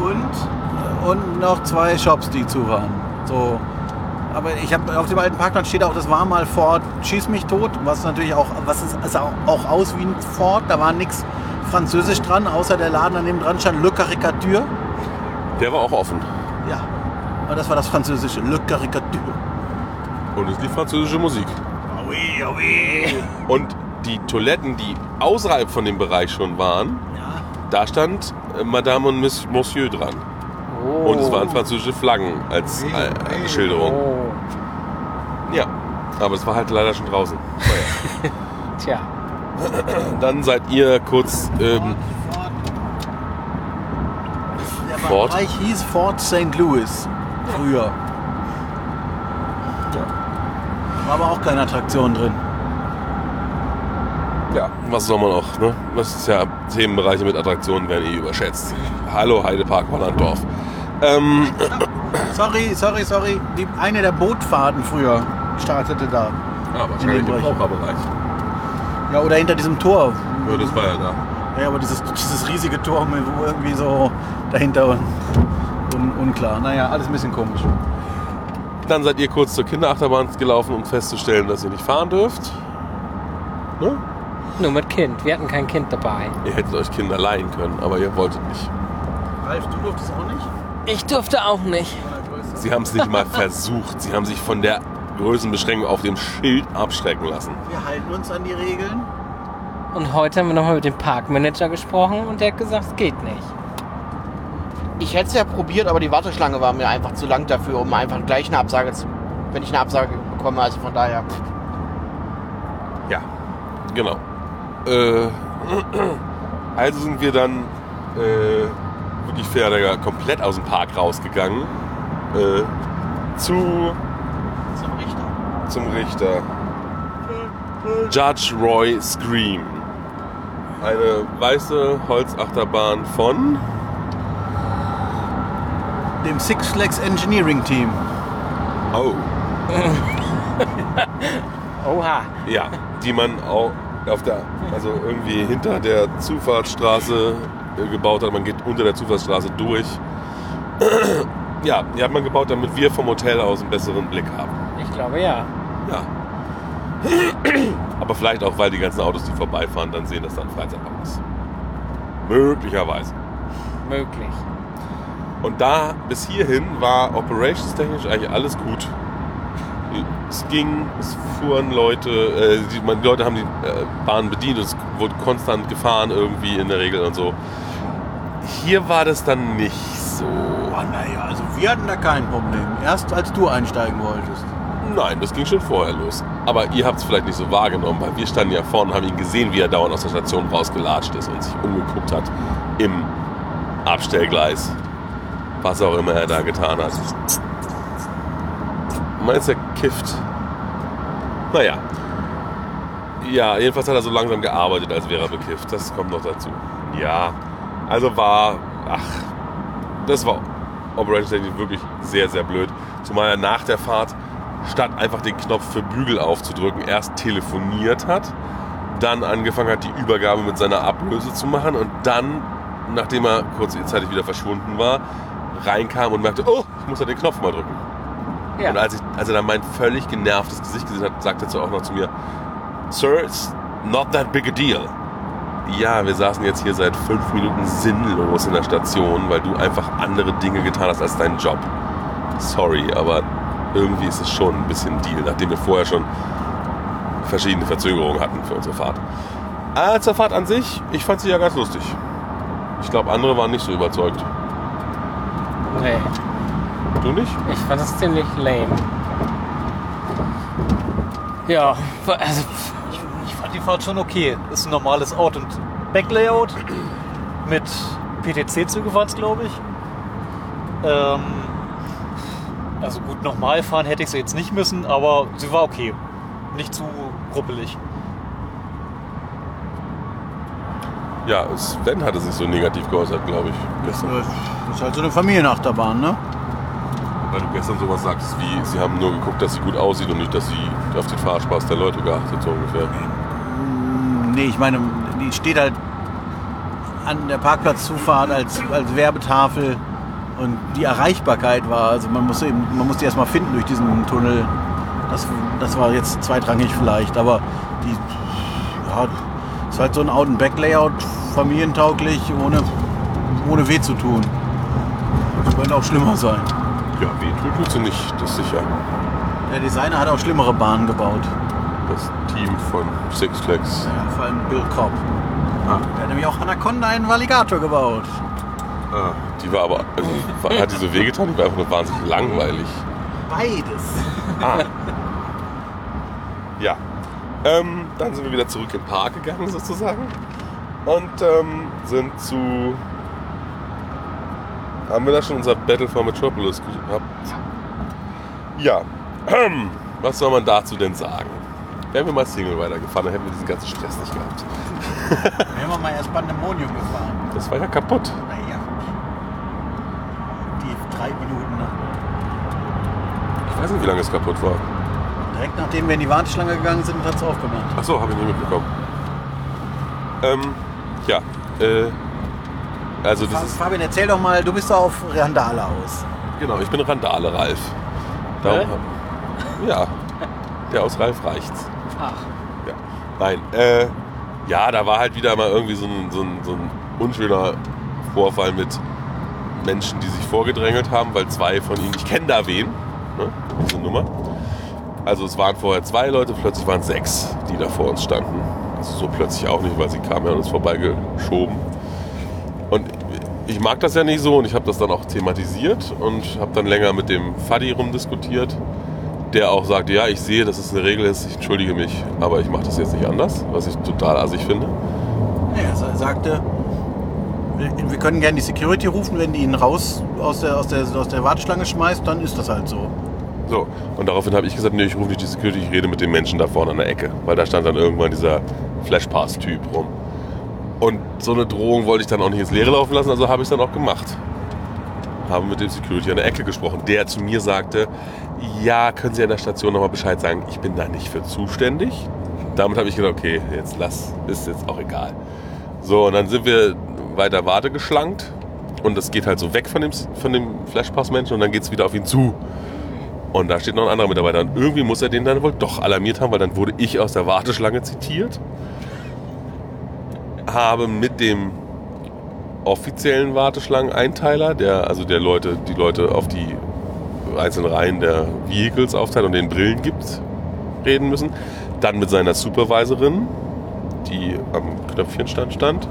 Speaker 2: Und, und noch zwei Shops, die zu waren. So. Aber ich habe auf dem alten Parkplatz steht auch, das war mal Ford Schieß mich tot, was natürlich auch, was ist, es auch, auch aus wie ein Ford, da war nichts Französisch dran, außer der Laden, an dem dran stand Le Caricature.
Speaker 1: Der war auch offen.
Speaker 2: Ja. Und das war das Französische, Le Caricature.
Speaker 1: Und es lief französische Musik.
Speaker 2: Ah oui, ah oui.
Speaker 1: Und die Toiletten, die außerhalb von dem Bereich schon waren,
Speaker 2: Ja.
Speaker 1: da stand äh, Madame und Monsieur dran.
Speaker 3: Oh.
Speaker 1: Und es waren französische Flaggen als
Speaker 2: Hey,
Speaker 1: äh,
Speaker 2: hey.
Speaker 1: Schilderung.
Speaker 3: Oh.
Speaker 1: Ja, aber es war halt leider schon draußen.
Speaker 3: Tja.
Speaker 1: Dann seid ihr kurz, ähm,
Speaker 2: Ford? Bereich hieß Fort St. Louis früher. War aber auch keine Attraktion drin.
Speaker 1: ja, was soll man auch, ne? Das ist ja, Themenbereiche mit Attraktionen werden eh überschätzt. Hallo Heidepark Hollanddorf. Ähm,
Speaker 2: Sorry, sorry, sorry. Die, eine der Bootfahrten früher startete da.
Speaker 1: ja,
Speaker 2: wahrscheinlich im
Speaker 1: Raucherbereich.
Speaker 2: Ja, oder hinter diesem Tor.
Speaker 1: Ja, das war ja da.
Speaker 2: Ja, aber dieses, dieses riesige Tor, wo irgendwie so dahinter un, un, unklar. Naja, alles ein bisschen komisch.
Speaker 1: Dann seid ihr kurz zur Kinderachterbahn gelaufen, um festzustellen, dass ihr nicht fahren dürft. Ne?
Speaker 3: Nur mit Kind. Wir hatten kein Kind dabei.
Speaker 1: Ihr hättet euch Kinder leihen können, aber ihr wolltet nicht.
Speaker 2: Ralf, du durftest auch nicht?
Speaker 3: Ich durfte auch nicht.
Speaker 1: Sie haben es nicht mal versucht. Sie haben sich von der Größenbeschränkung auf dem Schild abschrecken lassen.
Speaker 2: Wir halten uns an die Regeln.
Speaker 3: Und heute haben wir nochmal mit dem Parkmanager gesprochen und der hat gesagt, es geht nicht.
Speaker 4: Ich hätte es ja probiert, aber die Warteschlange war mir einfach zu lang dafür, um einfach gleich eine Absage zu. Wenn ich eine Absage bekomme, also von daher.
Speaker 1: Ja, genau. Äh, also sind wir dann äh, wirklich fair Digga, komplett aus dem Park rausgegangen. Äh, zu,
Speaker 4: Zum Richter.
Speaker 1: zum Richter. Judge Roy Scream. Eine weiße Holzachterbahn von
Speaker 2: Dem Six Flags Engineering Team.
Speaker 1: Oh,
Speaker 3: Oha.
Speaker 1: ja, die man auch auf der, also irgendwie hinter der Zufahrtsstraße äh, gebaut hat. Man geht unter der Zufahrtsstraße durch. Ja, die hat man gebaut, damit wir vom Hotel aus einen besseren Blick haben.
Speaker 3: Ich glaube ja.
Speaker 1: Ja. Aber vielleicht auch, weil die ganzen Autos, die vorbeifahren, dann sehen, dass da ein Freizeitpark ist. Möglicherweise.
Speaker 3: Möglich.
Speaker 1: Und da bis hierhin war operationstechnisch eigentlich alles gut. Es ging, es fuhren Leute, äh, die, die Leute haben die äh, Bahn bedient und es wurde konstant gefahren irgendwie in der Regel und so. Hier war das dann nicht so.
Speaker 2: Oh, naja, also wir hatten da kein Problem. Erst als du einsteigen wolltest.
Speaker 1: Nein, das ging schon vorher los. Aber ihr habt es vielleicht nicht so wahrgenommen, weil wir standen ja vorne und haben ihn gesehen, wie er dauernd aus der Station rausgelatscht ist und sich umgeguckt hat im Abstellgleis. Was auch immer er da getan hat. Meinst du, er kifft? Naja. Ja, jedenfalls hat er so langsam gearbeitet, als wäre er bekifft. Das kommt noch dazu. Ja, also war, ach, das war Operation Technic wirklich sehr, sehr blöd. Zumal er nach der Fahrt, statt einfach den Knopf für Bügel aufzudrücken, erst telefoniert hat, dann angefangen hat, die Übergabe mit seiner Ablöse zu machen und dann, nachdem er kurzzeitig wieder verschwunden war, reinkam und merkte, oh, ich muss ja den Knopf mal drücken.
Speaker 3: Ja.
Speaker 1: Und als, ich, als er dann mein völlig genervtes Gesicht gesehen hat, sagte er auch noch zu mir, Sir, it's not that big a deal. Ja, wir saßen jetzt hier seit fünf Minuten sinnlos in der Station, weil du einfach andere Dinge getan hast als deinen Job. Sorry, aber irgendwie ist es schon ein bisschen Deal, nachdem wir vorher schon verschiedene Verzögerungen hatten für unsere Fahrt. Äh, zur Fahrt an sich, ich fand sie ja ganz lustig. Ich glaube, andere waren nicht so überzeugt.
Speaker 3: Nee,
Speaker 1: Du nicht?
Speaker 3: ich fand das ziemlich lame. Ja, also
Speaker 5: Ich, ich fand die Fahrt schon okay. Ist ein normales Out- und Back-Layout. Mit PTC-Züge waren es, glaube ich. Ähm, also gut, nochmal fahren hätte ich sie jetzt nicht müssen, aber sie war okay. Nicht zu gruppelig.
Speaker 1: Ja, Sven hatte sich so negativ geäußert, glaube ich, gestern.
Speaker 2: Das ist halt so eine Familienachterbahn, ne?
Speaker 1: Weil du gestern sowas sagtest wie, sie haben nur geguckt, dass sie gut aussieht und nicht, dass sie auf den Fahrspaß der Leute geachtet, so ungefähr.
Speaker 2: Nee, ich meine, die steht halt an der Parkplatzzufahrt als, als Werbetafel und die Erreichbarkeit war, also man musste eben, man musste erst mal finden durch diesen Tunnel. Das, das war jetzt zweitrangig vielleicht, aber die, ja, ist halt so ein Out- und Back-Layout, familientauglich, ohne, ohne weh zu tun. Das könnte auch schlimmer sein.
Speaker 1: Ja, weh tut tut sie nicht, das ist sicher.
Speaker 2: Der Designer hat auch schlimmere Bahnen gebaut.
Speaker 1: Das Team von Six Flags.
Speaker 2: Ja, vor allem Bill Cobb.
Speaker 1: Ah.
Speaker 2: Der hat nämlich auch Anaconda einen Valigator gebaut.
Speaker 1: Ah, die war aber, also, hat die so wehgetan? Die war einfach nur wahnsinnig langweilig.
Speaker 2: Beides.
Speaker 1: Ah. Ja. Ähm, dann sind wir wieder zurück in den Park gegangen, sozusagen. Und ähm, sind zu. Haben wir da schon unser Battle for Metropolis gehabt? Ja. Ähm, was soll man dazu denn sagen? Wären wir mal Single weitergefahren, dann hätten wir diesen ganzen Stress nicht gehabt.
Speaker 2: Wir haben mal erst Pandemonium gefahren.
Speaker 1: Das war ja kaputt.
Speaker 2: Naja. Die drei Minuten nach.
Speaker 1: Ich weiß nicht, wie lange es kaputt war.
Speaker 2: Direkt nachdem wir in die Warteschlange gegangen sind, hat es aufgemacht.
Speaker 1: Ach so, habe ich nicht mitbekommen. Ähm, ja. Äh, also das ist
Speaker 2: Fabian, erzähl doch mal, du bist da auf Randale aus.
Speaker 1: Genau, ich bin Randale Ralf. Darum ja, der aus Ralf reicht's.
Speaker 3: Ach,
Speaker 1: Ja. Nein, äh, ja, da war halt wieder mal irgendwie so ein, so, ein, so ein unschöner Vorfall mit Menschen, die sich vorgedrängelt haben, weil zwei von ihnen, ich kenne da wen, ne, diese Nummer. Also es waren vorher zwei Leute, plötzlich waren sechs, die da vor uns standen. Also so plötzlich auch nicht, weil sie kamen ja an uns vorbeigeschoben. Und ich mag das ja nicht so und ich habe das dann auch thematisiert und habe dann länger mit dem Faddy rumdiskutiert, der auch sagte, ja, ich sehe, dass es eine Regel ist, ich entschuldige mich, aber ich mache das jetzt nicht anders, was ich total assig finde.
Speaker 2: Ja, er sagte, wir können gerne die Security rufen, wenn die ihn raus aus der, aus der, aus der Warteschlange schmeißt, dann ist das halt so.
Speaker 1: So, und daraufhin habe ich gesagt, nee, ich rufe nicht die Security, ich rede mit dem Menschen da vorne an der Ecke, weil da stand dann irgendwann dieser Flashpass-Typ rum. Und so eine Drohung wollte ich dann auch nicht ins Leere laufen lassen, also habe ich es dann auch gemacht. Habe mit dem Security an der Ecke gesprochen, der zu mir sagte, ja, können Sie an der Station nochmal Bescheid sagen, ich bin da nicht für zuständig. Damit habe ich gedacht, okay, jetzt lass, ist jetzt auch egal. So, und dann sind wir weiter Warte geschlankt und das geht halt so weg von dem, von dem Flashpass-Menschen und dann geht es wieder auf ihn zu. Und da steht noch ein anderer Mitarbeiter. Und irgendwie muss er den dann wohl doch alarmiert haben, weil dann wurde ich aus der Warteschlange zitiert. Habe mit dem offiziellen Warteschlangeneinteiler, der, also der Leute, die Leute auf die einzelnen Reihen der Vehicles aufteilt und den Brillen gibt, reden müssen. Dann mit seiner Supervisorin, die am Knöpfchen stand.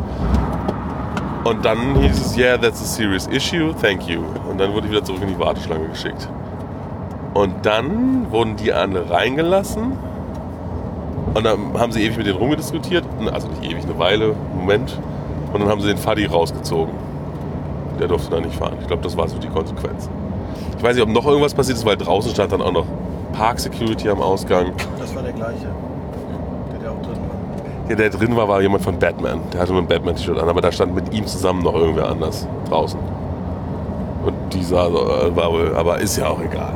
Speaker 1: Und dann hieß es, yeah, that's a serious issue, thank you. Und dann wurde ich wieder zurück in die Warteschlange geschickt. Und dann wurden die alle reingelassen. Und dann haben sie ewig mit denen rumgediskutiert. Also nicht ewig, eine Weile, Moment. Und dann haben sie den Fadi rausgezogen. Der durfte da nicht fahren. Ich glaube, das war so die Konsequenz. Ich weiß nicht, ob noch irgendwas passiert ist, weil draußen stand dann auch noch Park Security am Ausgang.
Speaker 2: Das war der gleiche, der, der auch drin war.
Speaker 1: Ja, der drin war, war jemand von Batman. Der hatte nur ein Batman-T-Shirt an, aber da stand mit ihm zusammen noch irgendwer anders draußen. Und die sah so, äh, war wohl, aber ist ja auch egal.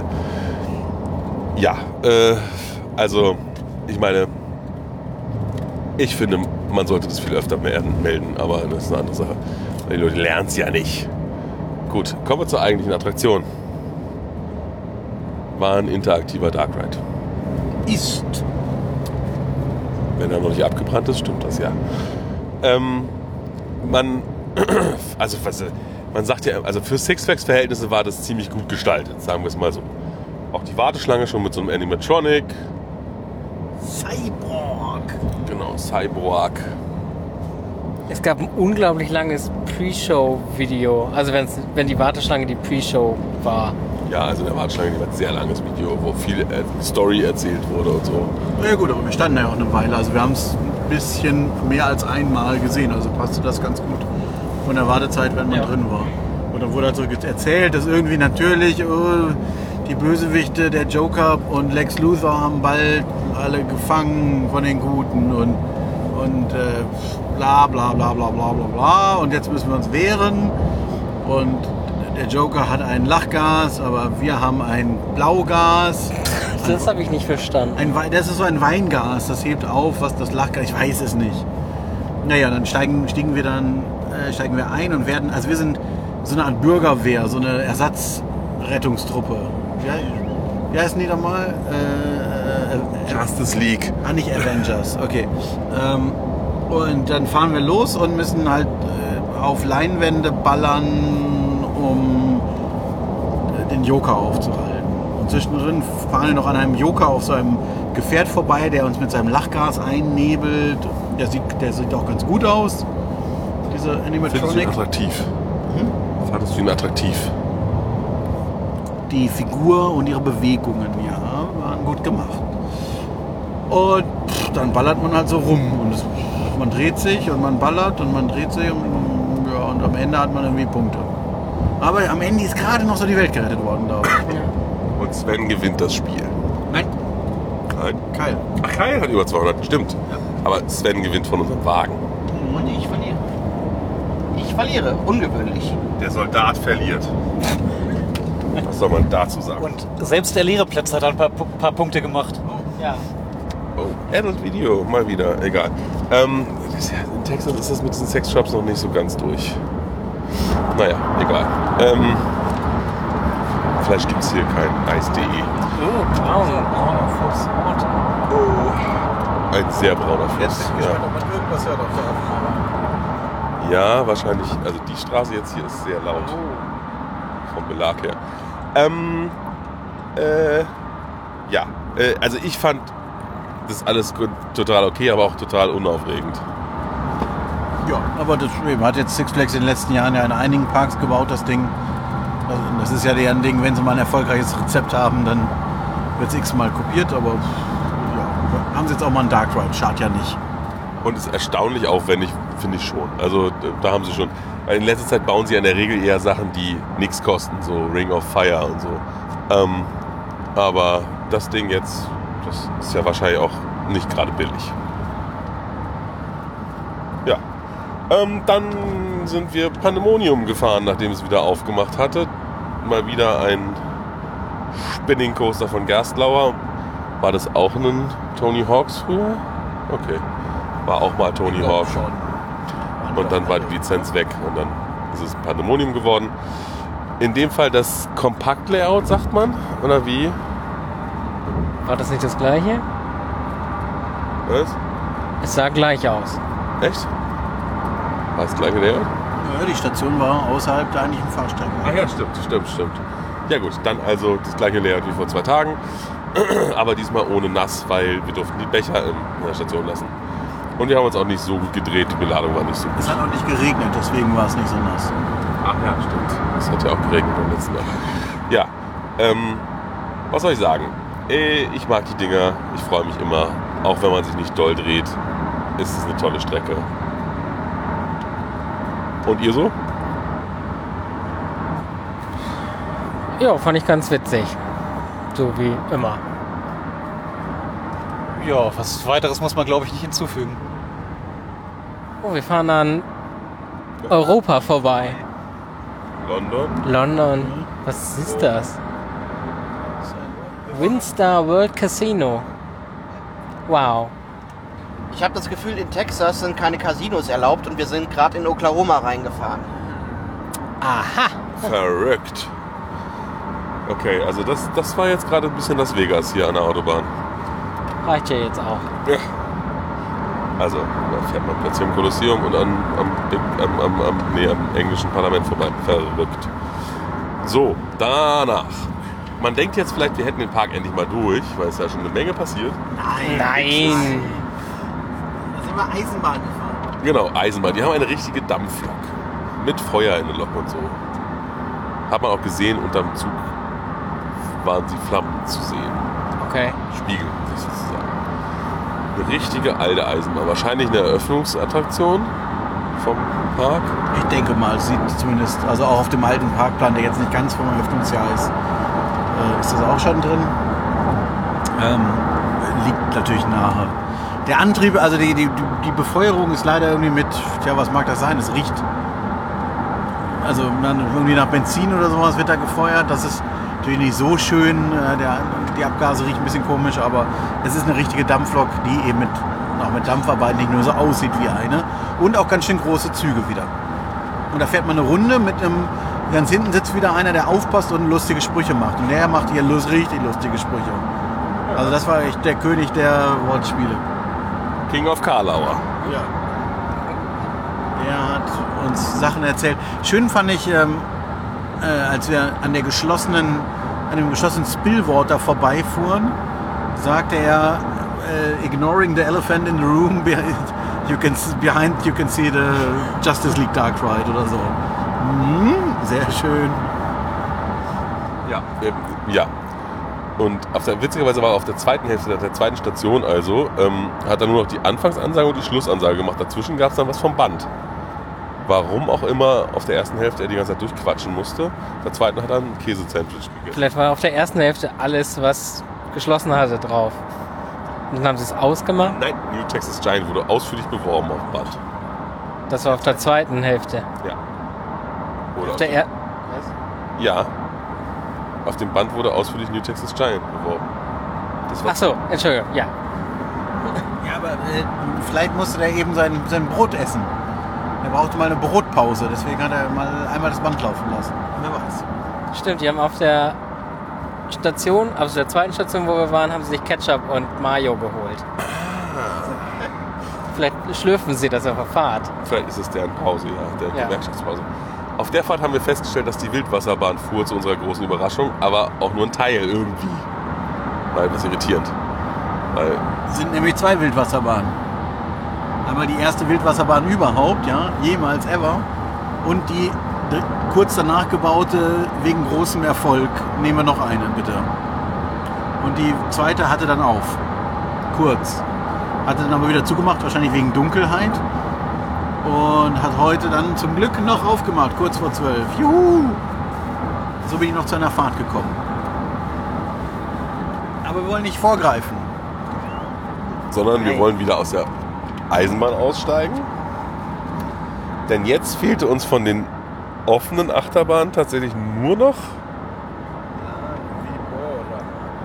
Speaker 1: Ja, äh, also, ich meine, ich finde, man sollte das viel öfter melden, aber das ist eine andere Sache. Die Leute lernen es ja nicht. Gut, kommen wir zur eigentlichen Attraktion. War ein interaktiver Dark Ride.
Speaker 2: Ist.
Speaker 1: Wenn er noch nicht abgebrannt ist, stimmt das ja. Ähm, man, also was, man sagt ja, also für Six Flags Verhältnisse war das ziemlich gut gestaltet, sagen wir es mal so. Auch die Warteschlange schon mit so einem Animatronic,
Speaker 2: Cyborg.
Speaker 1: Cyborg.
Speaker 3: Es gab ein unglaublich langes Pre-Show-Video. Also wenn's, wenn die Warteschlange die Pre-Show war.
Speaker 1: Ja, also in der Warteschlange gibt es ein sehr langes Video, wo viel äh, Story erzählt wurde und so.
Speaker 2: Ja gut, aber wir standen ja auch eine Weile. Also wir haben es ein bisschen mehr als einmal gesehen. Also passte das ganz gut von der Wartezeit, wenn man
Speaker 3: Ja.
Speaker 2: drin war. Und dann wurde halt so erzählt, dass irgendwie natürlich oh, die Bösewichte, der Joker und Lex Luthor haben bald alle gefangen von den Guten und, und äh, bla bla bla bla bla bla bla. Und jetzt müssen wir uns wehren. Und der Joker hat ein Lachgas, aber wir haben ein Blaugas.
Speaker 3: Das habe ich nicht verstanden.
Speaker 2: Ein das ist so ein Weingas, das hebt auf, was das Lachgas, ich weiß es nicht. Naja, dann steigen, stiegen wir dann, äh, steigen wir ein und werden, also wir sind so eine Art Bürgerwehr, so eine Ersatzrettungstruppe. Ja, wie heißen die nochmal? Äh, äh, äh,
Speaker 1: Justice League.
Speaker 2: Ah, nicht Avengers, okay. Ähm, und dann fahren wir los und müssen halt äh, auf Leinwände ballern, um äh, den Joker aufzuhalten. Und zwischendrin fahren wir noch an einem Joker auf so einem Gefährt vorbei, der uns mit seinem Lachgas einnebelt. Der sieht, der sieht auch ganz gut aus, dieser
Speaker 1: Findest du ihn
Speaker 2: Animatronic.
Speaker 1: attraktiv? Fandest du ihn attraktiv?
Speaker 2: die Figur und ihre Bewegungen, ja, waren gut gemacht. Und pff, dann ballert man halt so rum und es, man dreht sich und man ballert und man dreht sich und, ja, und am Ende hat man irgendwie Punkte. Aber am Ende ist gerade noch so die Welt gerettet worden da.
Speaker 1: Und Sven gewinnt das Spiel.
Speaker 2: Nein,
Speaker 1: Nein.
Speaker 2: Kyle.
Speaker 1: Ach, Kyle hat über 200, stimmt. Aber Sven gewinnt von unserem Wagen.
Speaker 4: Und ich verliere. Ich verliere. Ungewöhnlich.
Speaker 1: Der Soldat verliert. Was soll man dazu sagen?
Speaker 5: Und selbst der leere Platz hat ein paar, paar Punkte gemacht.
Speaker 3: Ja.
Speaker 1: Oh, Adult Video, mal wieder. Egal. Ähm, in Texas ist das mit diesen Sexshops noch nicht so ganz durch. Naja, egal. Ähm, vielleicht gibt es hier kein Eis.de.
Speaker 3: Oh, braun. Brauner Fuchs.
Speaker 1: Oh, ein sehr brauner Fluss. Ja.
Speaker 2: ob man irgendwas hört auf der Aufnahme.
Speaker 1: ja, wahrscheinlich. Also die Straße jetzt hier ist sehr laut. Vom Belag her. Ähm, äh, ja. Äh, also ich fand das alles gut, total okay, aber auch total unaufregend.
Speaker 2: Ja, aber das hat jetzt Six Flags in den letzten Jahren ja in einigen Parks gebaut, das Ding. Also, Das ist ja deren Ding, wenn sie mal ein erfolgreiches Rezept haben, dann wird es x-mal kopiert, aber ja, haben sie jetzt auch mal einen Dark Ride, schadet ja nicht.
Speaker 1: Und ist erstaunlich aufwendig, finde ich schon. Also da haben sie schon. Weil in letzter Zeit bauen sie ja in der Regel eher Sachen, die nichts kosten, so Ring of Fire und so. Ähm, aber das Ding jetzt, das ist ja wahrscheinlich auch nicht gerade billig. Ja. Ähm, dann sind wir Pandemonium gefahren, nachdem es wieder aufgemacht hatte. Mal wieder ein Spinning Coaster von Gerstlauer. War das auch ein Tony Hawks früher? Okay. War auch mal Tony Hawk. Und dann war die Lizenz weg und dann ist es Pandemonium geworden. In dem Fall das Kompakt-Layout, sagt man? Oder wie?
Speaker 3: War das nicht das gleiche?
Speaker 1: Was?
Speaker 3: Es sah gleich aus.
Speaker 1: Echt? War das gleiche Layout?
Speaker 2: Ja, die Station war außerhalb der eigentlichen Fahrstrecke.
Speaker 1: Ach ja, stimmt, stimmt, stimmt. Ja gut, dann also das gleiche Layout wie vor zwei Tagen, aber diesmal ohne nass, weil wir durften die Becher in der Station lassen. Und wir haben uns auch nicht so gut gedreht, die Beladung war nicht so gut.
Speaker 2: Es hat auch nicht geregnet, deswegen war es nicht so nass.
Speaker 1: Ach ja, stimmt. Es hat ja auch geregnet beim letzten Mal. Ja, ähm, was soll ich sagen? Äh, Ich mag die Dinger, ich freue mich immer, auch wenn man sich nicht doll dreht, ist es eine tolle Strecke. Und ihr so?
Speaker 3: Ja, fand ich ganz witzig. So wie immer.
Speaker 5: Ja, was weiteres muss man, glaube ich, nicht hinzufügen.
Speaker 3: Oh, wir fahren an Europa vorbei.
Speaker 1: London?
Speaker 3: London. Was ist das? Windstar World Casino. Wow.
Speaker 4: Ich habe das Gefühl, in Texas sind keine Casinos erlaubt und wir sind gerade in Oklahoma reingefahren.
Speaker 3: Aha.
Speaker 1: Verrückt. Okay, also das, das war jetzt gerade ein bisschen Las Vegas hier an der Autobahn.
Speaker 3: Reicht ja jetzt auch.
Speaker 1: Ja. Also, da fährt man plötzlich im Kolosseum und an, am, am, am, am, nee, am englischen Parlament vorbei. Verrückt. So, danach. Man denkt jetzt vielleicht, wir hätten den Park endlich mal durch, weil es ja schon eine Menge passiert.
Speaker 2: Nein.
Speaker 3: Nein.
Speaker 2: Da sind wir Eisenbahn gefahren.
Speaker 1: Genau, Eisenbahn. Die haben eine richtige Dampflok. Mit Feuer in der Lok und so. Hat man auch gesehen, unterm Zug waren die Flammen zu sehen.
Speaker 3: Okay.
Speaker 1: Spiegeln sich sozusagen. Eine richtige alte Eisenbahn. Wahrscheinlich eine Eröffnungsattraktion vom Park.
Speaker 2: Ich denke mal, es sieht zumindest, also auch auf dem alten Parkplan, der jetzt nicht ganz vom Eröffnungsjahr ist, äh, ist das auch schon drin. Ähm, liegt natürlich nahe. Der Antrieb, also die, die, die Befeuerung ist leider irgendwie mit, tja, was mag das sein? Es riecht, also irgendwie nach Benzin oder sowas wird da gefeuert. Das ist natürlich nicht so schön. Äh, der, die Abgase riechen ein bisschen komisch, aber es ist eine richtige Dampflok, die eben mit, auch mit Dampfarbeit nicht nur so aussieht wie eine. Und auch ganz schön große Züge wieder. Und da fährt man eine Runde mit einem, ganz hinten sitzt wieder einer, der aufpasst und lustige Sprüche macht. Und der macht hier lust, richtig lustige Sprüche. Also das war echt der König der Wortspiele.
Speaker 1: King of Karlauer.
Speaker 2: Ja. Er hat uns Sachen erzählt. Schön fand ich, ähm, äh, als wir an der geschlossenen, an dem geschlossenen Spillwater vorbeifuhren, sagte er, äh, ignoring the elephant in the room, behind you can, behind you can see the Justice League Dark Ride oder so. Mhm, sehr schön.
Speaker 1: Ja. Ähm, ja. Und auf der, witzigerweise war auf der zweiten Hälfte der zweiten Station also, ähm, hat er nur noch die Anfangsansage und die Schlussansage gemacht. Dazwischen gab es dann was vom Band. Warum auch immer auf der ersten Hälfte er die ganze Zeit durchquatschen musste. Auf der zweiten hat er einen Käse-Sandwich gegessen.
Speaker 3: Vielleicht war auf der ersten Hälfte alles, was geschlossen hatte, drauf. Und dann haben sie es ausgemacht.
Speaker 1: Nein, New Texas Giant wurde ausführlich beworben auf dem Band.
Speaker 3: Das war auf der zweiten Hälfte.
Speaker 1: Ja.
Speaker 3: Auf der er
Speaker 1: ja. Auf dem Band wurde ausführlich New Texas Giant beworben. Das war
Speaker 3: Ach so, Entschuldigung, ja.
Speaker 2: Ja, aber äh, vielleicht musste der eben sein, sein Brot essen. Er brauchte mal eine Brotpause, deswegen hat er mal einmal das Band laufen lassen. Wer weiß.
Speaker 3: Stimmt, die haben auf der Station, also der zweiten Station, wo wir waren, haben sie sich Ketchup und Mayo geholt. Vielleicht schlürfen sie das auf der Fahrt.
Speaker 1: Vielleicht ist es deren Pause, ja, der
Speaker 3: Ja.
Speaker 1: Gewerkschaftspause. Auf der Fahrt haben wir festgestellt, dass die Wildwasserbahn fuhr zu unserer großen Überraschung, aber auch nur ein Teil irgendwie. War etwas irritierend. Weil,
Speaker 2: Es sind nämlich zwei Wildwasserbahnen. Einmal die erste Wildwasserbahn überhaupt, ja, jemals ever. Und die kurz danach gebaute, wegen großem Erfolg, nehmen wir noch eine, bitte. Und die zweite hatte dann auf. Kurz. Hatte dann aber wieder zugemacht, wahrscheinlich wegen Dunkelheit. Und hat heute dann zum Glück noch aufgemacht, kurz vor zwölf. Juhu! So bin ich noch zu einer Fahrt gekommen. Aber wir wollen nicht vorgreifen.
Speaker 1: sondern wir wollen wieder aus der Eisenbahn aussteigen. Denn jetzt fehlte uns von den offenen Achterbahnen tatsächlich nur noch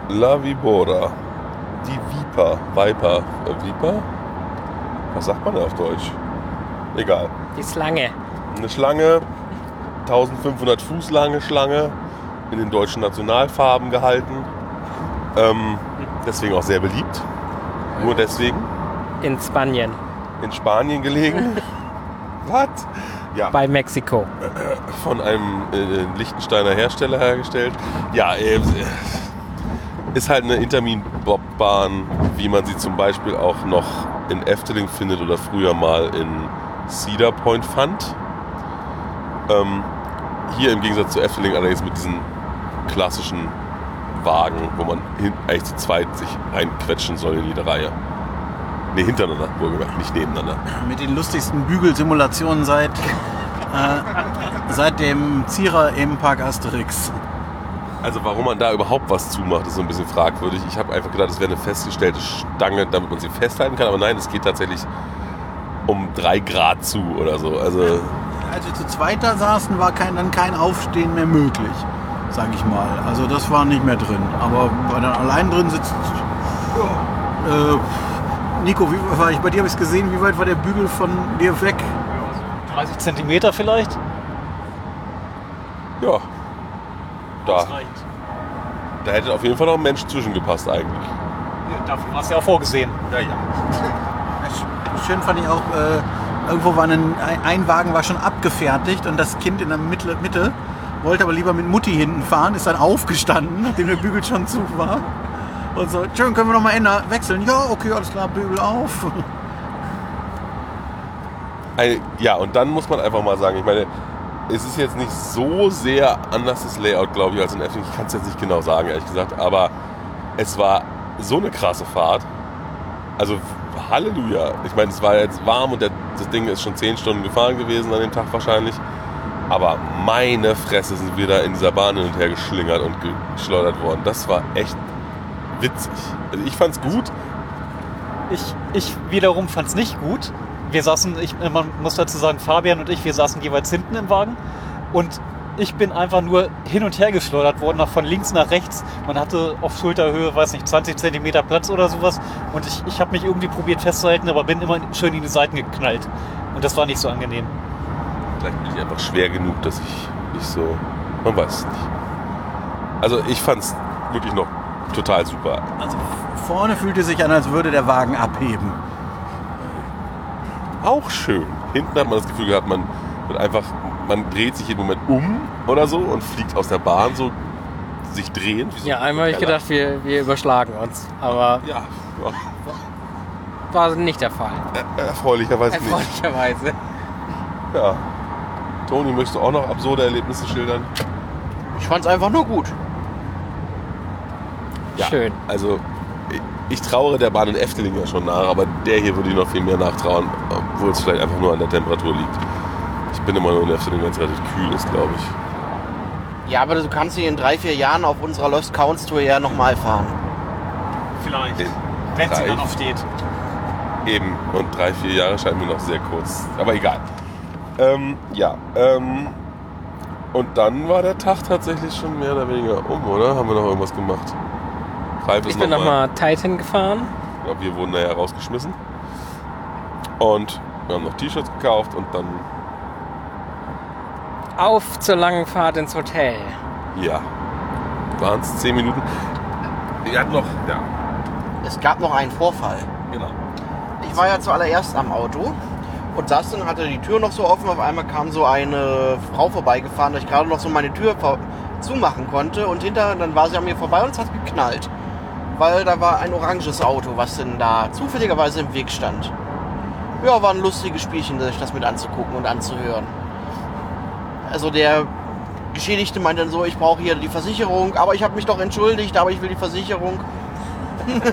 Speaker 1: La Vibora. Die Viper. Viper. Äh, Viper? Was sagt man da auf Deutsch? Egal.
Speaker 3: Die Schlange.
Speaker 1: Eine Schlange, 1500 Fuß lange Schlange, in den deutschen Nationalfarben gehalten. Ähm, deswegen auch sehr beliebt. Nur deswegen
Speaker 3: In Spanien.
Speaker 1: in Spanien gelegen. Was? Ja.
Speaker 3: bei Mexiko.
Speaker 1: von einem äh, Liechtensteiner Hersteller hergestellt. Ja, äh, ist halt eine Intermin-Bobbahn, wie man sie zum Beispiel auch noch in Efteling findet oder früher mal in Cedar Point fand. Ähm, hier im Gegensatz zu Efteling allerdings mit diesen klassischen Wagen, wo man eigentlich zu zweit sich einquetschen soll in jede Reihe. Ne, hintereinander, wohlgemerkt, nicht nebeneinander.
Speaker 2: Mit den lustigsten Bügelsimulationen seit, äh, seit dem Zierer im Park Asterix.
Speaker 1: Also warum man da überhaupt was zumacht, ist so ein bisschen fragwürdig. Ich habe einfach gedacht, es wäre eine festgestellte Stange, damit man sie festhalten kann. Aber nein, es geht tatsächlich um drei Grad zu oder so. Also
Speaker 2: Als wir zu zweit da saßen, war kein, dann kein Aufstehen mehr möglich, sag ich mal. Also das war nicht mehr drin. Aber wenn dann allein drin sitzt... Äh, Nico, wie war ich? Bei dir habe ich es gesehen. Wie weit war der Bügel von dir weg?
Speaker 5: 30 Zentimeter vielleicht?
Speaker 1: ja, da,
Speaker 5: reicht.
Speaker 1: da hätte auf jeden Fall noch ein Mensch zwischengepasst eigentlich.
Speaker 5: Dafür war es ja auch vorgesehen.
Speaker 1: Ja, ja.
Speaker 2: Schön fand ich auch, äh, irgendwo war ein, ein Wagen war schon abgefertigt und das Kind in der Mitte, Mitte wollte aber lieber mit Mutti hinten fahren, ist dann aufgestanden, nachdem der Bügel schon zu war. Und so, schön, können wir noch mal ändern, wechseln? Ja, okay, alles klar, Bügel auf.
Speaker 1: Ja, und dann muss man einfach mal sagen, ich meine, es ist jetzt nicht so sehr anders das Layout, glaube ich, als in Efteling. Ich kann es jetzt nicht genau sagen, ehrlich gesagt, aber es war so eine krasse Fahrt. Also Halleluja. Ich meine, es war jetzt warm und der, das Ding ist schon 10 Stunden gefahren gewesen an dem Tag wahrscheinlich. Aber meine Fresse sind wir da in dieser Bahn hin und her geschlingert und geschleudert worden. Das war echt witzig. Also ich fand's gut.
Speaker 5: Ich, ich wiederum fand es nicht gut. Wir saßen, ich, man muss dazu sagen, Fabian und ich, wir saßen jeweils hinten im Wagen und ich bin einfach nur hin und her geschleudert worden, nach von links nach rechts. Man hatte auf Schulterhöhe, weiß nicht, 20 Zentimeter Platz oder sowas und ich, ich habe mich irgendwie probiert festzuhalten, aber bin immer schön in die Seiten geknallt. Und das war nicht so angenehm.
Speaker 1: Vielleicht bin ich einfach schwer genug, dass ich nicht so. Man weiß es nicht. Also ich fand's wirklich noch total super.
Speaker 2: Also vorne fühlte sich an, als würde der Wagen abheben.
Speaker 1: Auch schön. Hinten hat man das Gefühl gehabt, man wird einfach, man dreht sich jeden Moment um oder so und fliegt aus der Bahn so sich drehend. so
Speaker 3: Ja,
Speaker 1: ein
Speaker 3: einmal habe ich gedacht, wir, wir überschlagen uns. Aber
Speaker 1: Ja, ja.
Speaker 3: war nicht der Fall.
Speaker 1: Er- erfreulicherweise nicht.
Speaker 3: Erfreulicherweise.
Speaker 1: Ja. Toni, möchtest du auch noch absurde Erlebnisse schildern?
Speaker 4: Ich fand's einfach nur gut.
Speaker 1: Ja.
Speaker 3: Schön.
Speaker 1: Also, ich- ich trauere der Bahn in Efteling ja schon nach, aber der hier würde ich noch viel mehr nachtrauern, obwohl es vielleicht einfach nur an der Temperatur liegt. Ich bin immer nur in Efteling, wenn es relativ kühl ist, glaube ich.
Speaker 4: Ja, aber du kannst sie in drei, vier Jahren auf unserer Lost Counts Tour ja nochmal fahren.
Speaker 5: Vielleicht.
Speaker 1: Den
Speaker 5: Wenn sie dann noch steht.
Speaker 1: Eben, und drei, vier Jahre scheinen mir noch sehr kurz. Aber egal. Ähm, ja, ähm, und dann war der Tag tatsächlich schon mehr oder weniger um, oder? Haben wir noch irgendwas gemacht? Ralf
Speaker 3: Ich bin
Speaker 1: noch mal-
Speaker 3: nochmal Titan gefahren.
Speaker 1: Ja, wir wurden nachher rausgeschmissen. Und wir haben noch T-Shirts gekauft und dann,
Speaker 3: Auf zur langen Fahrt ins Hotel.
Speaker 1: ja, waren es zehn Minuten. Wir hatten noch, ja,
Speaker 4: Es gab noch einen Vorfall.
Speaker 1: genau.
Speaker 4: Ich war ja zuallererst am Auto und saß dann, hatte die Tür noch so offen. Auf einmal kam so eine Frau vorbeigefahren, dass ich gerade noch so meine Tür zumachen konnte. Und hinter, dann war sie an mir vorbei und es hat geknallt. Weil da war ein oranges Auto, was denn da zufälligerweise im Weg stand. Ja, war ein lustiges Spielchen, sich das mit anzugucken und anzuhören. Also der Geschädigte meinte dann so, ich brauche hier die Versicherung, aber ich habe mich doch entschuldigt, aber ich will die Versicherung.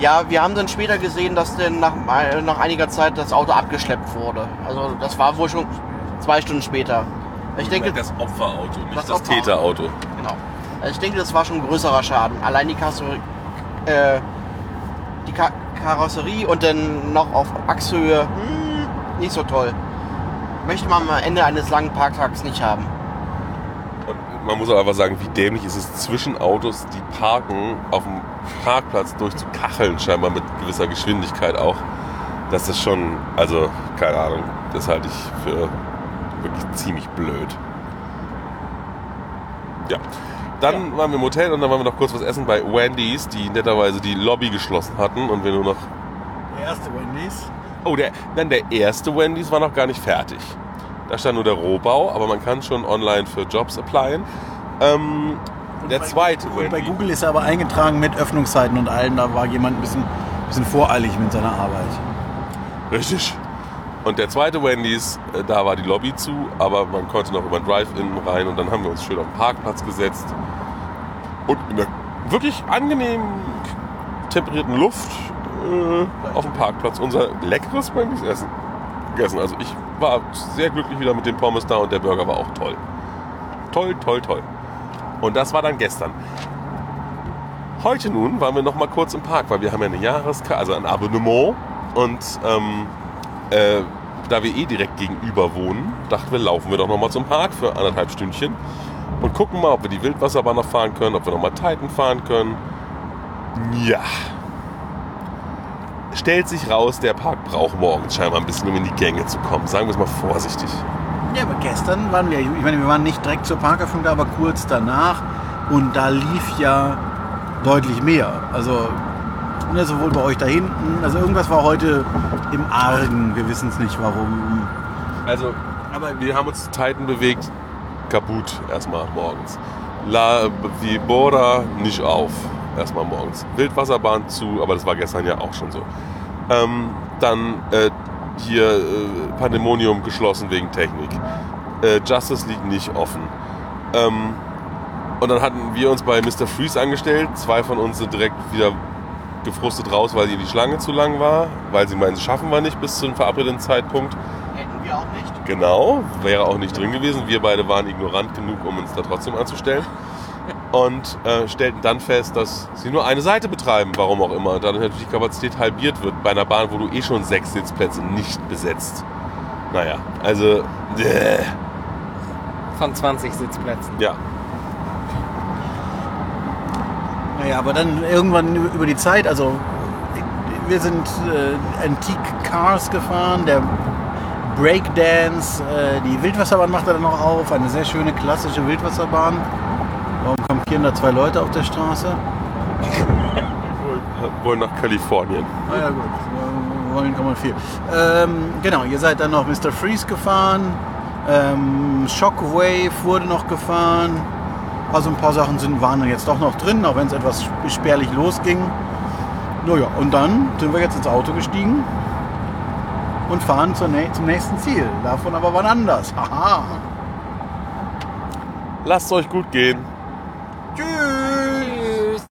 Speaker 4: Ja, wir haben dann später gesehen, dass denn nach, nach einiger Zeit das Auto abgeschleppt wurde. Also das war wohl schon zwei Stunden später. Ich denke,
Speaker 1: das Opferauto, nicht
Speaker 4: Das
Speaker 1: das,
Speaker 4: Opferauto.
Speaker 1: Täterauto.
Speaker 4: genau. Also ich denke, das war schon ein größerer Schaden. Allein die Karosserie, äh, die Ka Karosserie und dann noch auf Achshöhe, hm, nicht so toll. Möchte man am Ende eines langen Parktags nicht haben.
Speaker 1: Und man muss auch einfach sagen, wie dämlich ist es zwischen Autos, die parken, auf dem Parkplatz durchzukacheln, scheinbar mit gewisser Geschwindigkeit auch. Das ist schon, also keine Ahnung, das halte ich für wirklich ziemlich blöd. Ja. Dann waren wir im Hotel und dann waren wir noch kurz was essen bei Wendy's, die netterweise die Lobby geschlossen hatten und wir nur noch
Speaker 2: Der erste Wendy's.
Speaker 1: Oh, der, dann der erste Wendy's war noch gar nicht fertig. Da stand nur der Rohbau, aber man kann schon online für Jobs applyen. Ähm, der
Speaker 2: bei-
Speaker 1: zweite
Speaker 2: Und bei. Google ist er aber eingetragen mit Öffnungszeiten und allem. Da war jemand ein bisschen, bisschen voreilig mit seiner Arbeit.
Speaker 1: Richtig. Und der zweite Wendy's, äh, da war die Lobby zu, aber man konnte noch über ein Drive-In rein und dann haben wir uns schön auf den Parkplatz gesetzt und in der wirklich angenehm temperierten Luft äh, auf dem Parkplatz unser leckeres Wendy's essen gegessen. Also ich war sehr glücklich wieder mit dem Pommes da und der Burger war auch toll. Toll, toll, toll. Und das war dann gestern. Heute nun waren wir noch mal kurz im Park, weil wir haben ja eine Jahreskarte, also ein Abonnement und ähm, äh, da wir eh direkt gegenüber wohnen, dachten wir, laufen wir doch noch mal zum Park für anderthalb Stündchen und gucken mal, ob wir die Wildwasserbahn noch fahren können, ob wir noch mal Titan fahren können. Ja. Stellt sich raus, der Park braucht morgens scheinbar ein bisschen, um in die Gänge zu kommen. Sagen wir es mal vorsichtig.
Speaker 2: Ja, aber gestern waren wir, ich meine, wir waren nicht direkt zur Parkeröffnung da, aber kurz danach. Und da lief ja deutlich mehr. Also ne, sowohl bei euch da hinten, also irgendwas war heute im Argen. Wir wissen es nicht warum.
Speaker 1: Also, aber wir haben uns zu Titan bewegt. Kaputt erstmal morgens. La Vibora nicht auf. Erstmal morgens. Wildwasserbahn zu, aber das war gestern ja auch schon so. Ähm, dann äh, hier äh, Pandemonium geschlossen wegen Technik. Äh, Justice League nicht offen. Ähm, und dann hatten wir uns bei Mr. Freeze angestellt. Zwei von uns sind direkt wieder gefrustet raus, weil die Schlange zu lang war, weil sie meinen, das schaffen wir nicht bis zu einem verabredeten Zeitpunkt.
Speaker 4: Hätten wir auch nicht.
Speaker 1: Genau, wäre auch nicht drin gewesen. Wir beide waren ignorant genug, um uns da trotzdem anzustellen. Und äh, stellten dann fest, dass sie nur eine Seite betreiben, warum auch immer. Und dadurch natürlich die Kapazität halbiert wird bei einer Bahn, wo du eh schon sechs Sitzplätze nicht besetzt. Naja, also, äh,
Speaker 3: Von 20 Sitzplätzen.
Speaker 1: ja.
Speaker 2: Naja, aber dann irgendwann über die Zeit, also wir sind äh, Antique Cars gefahren, der Breakdance, äh, die Wildwasserbahn machte dann noch auf, eine sehr schöne klassische Wildwasserbahn. Kampieren da zwei Leute auf der Straße?
Speaker 1: Wollen nach Kalifornien.
Speaker 2: Na ja gut, wollen kann man viel. Ähm, genau, ihr seid dann noch Mr. Freeze gefahren, ähm, Shockwave wurde noch gefahren. Also ein paar Sachen sind, waren jetzt doch noch drin, auch wenn es etwas spärlich losging. Naja, und dann sind wir jetzt ins Auto gestiegen und fahren zum nächsten Ziel. Davon aber wann anders. Haha.
Speaker 1: Lasst euch gut gehen.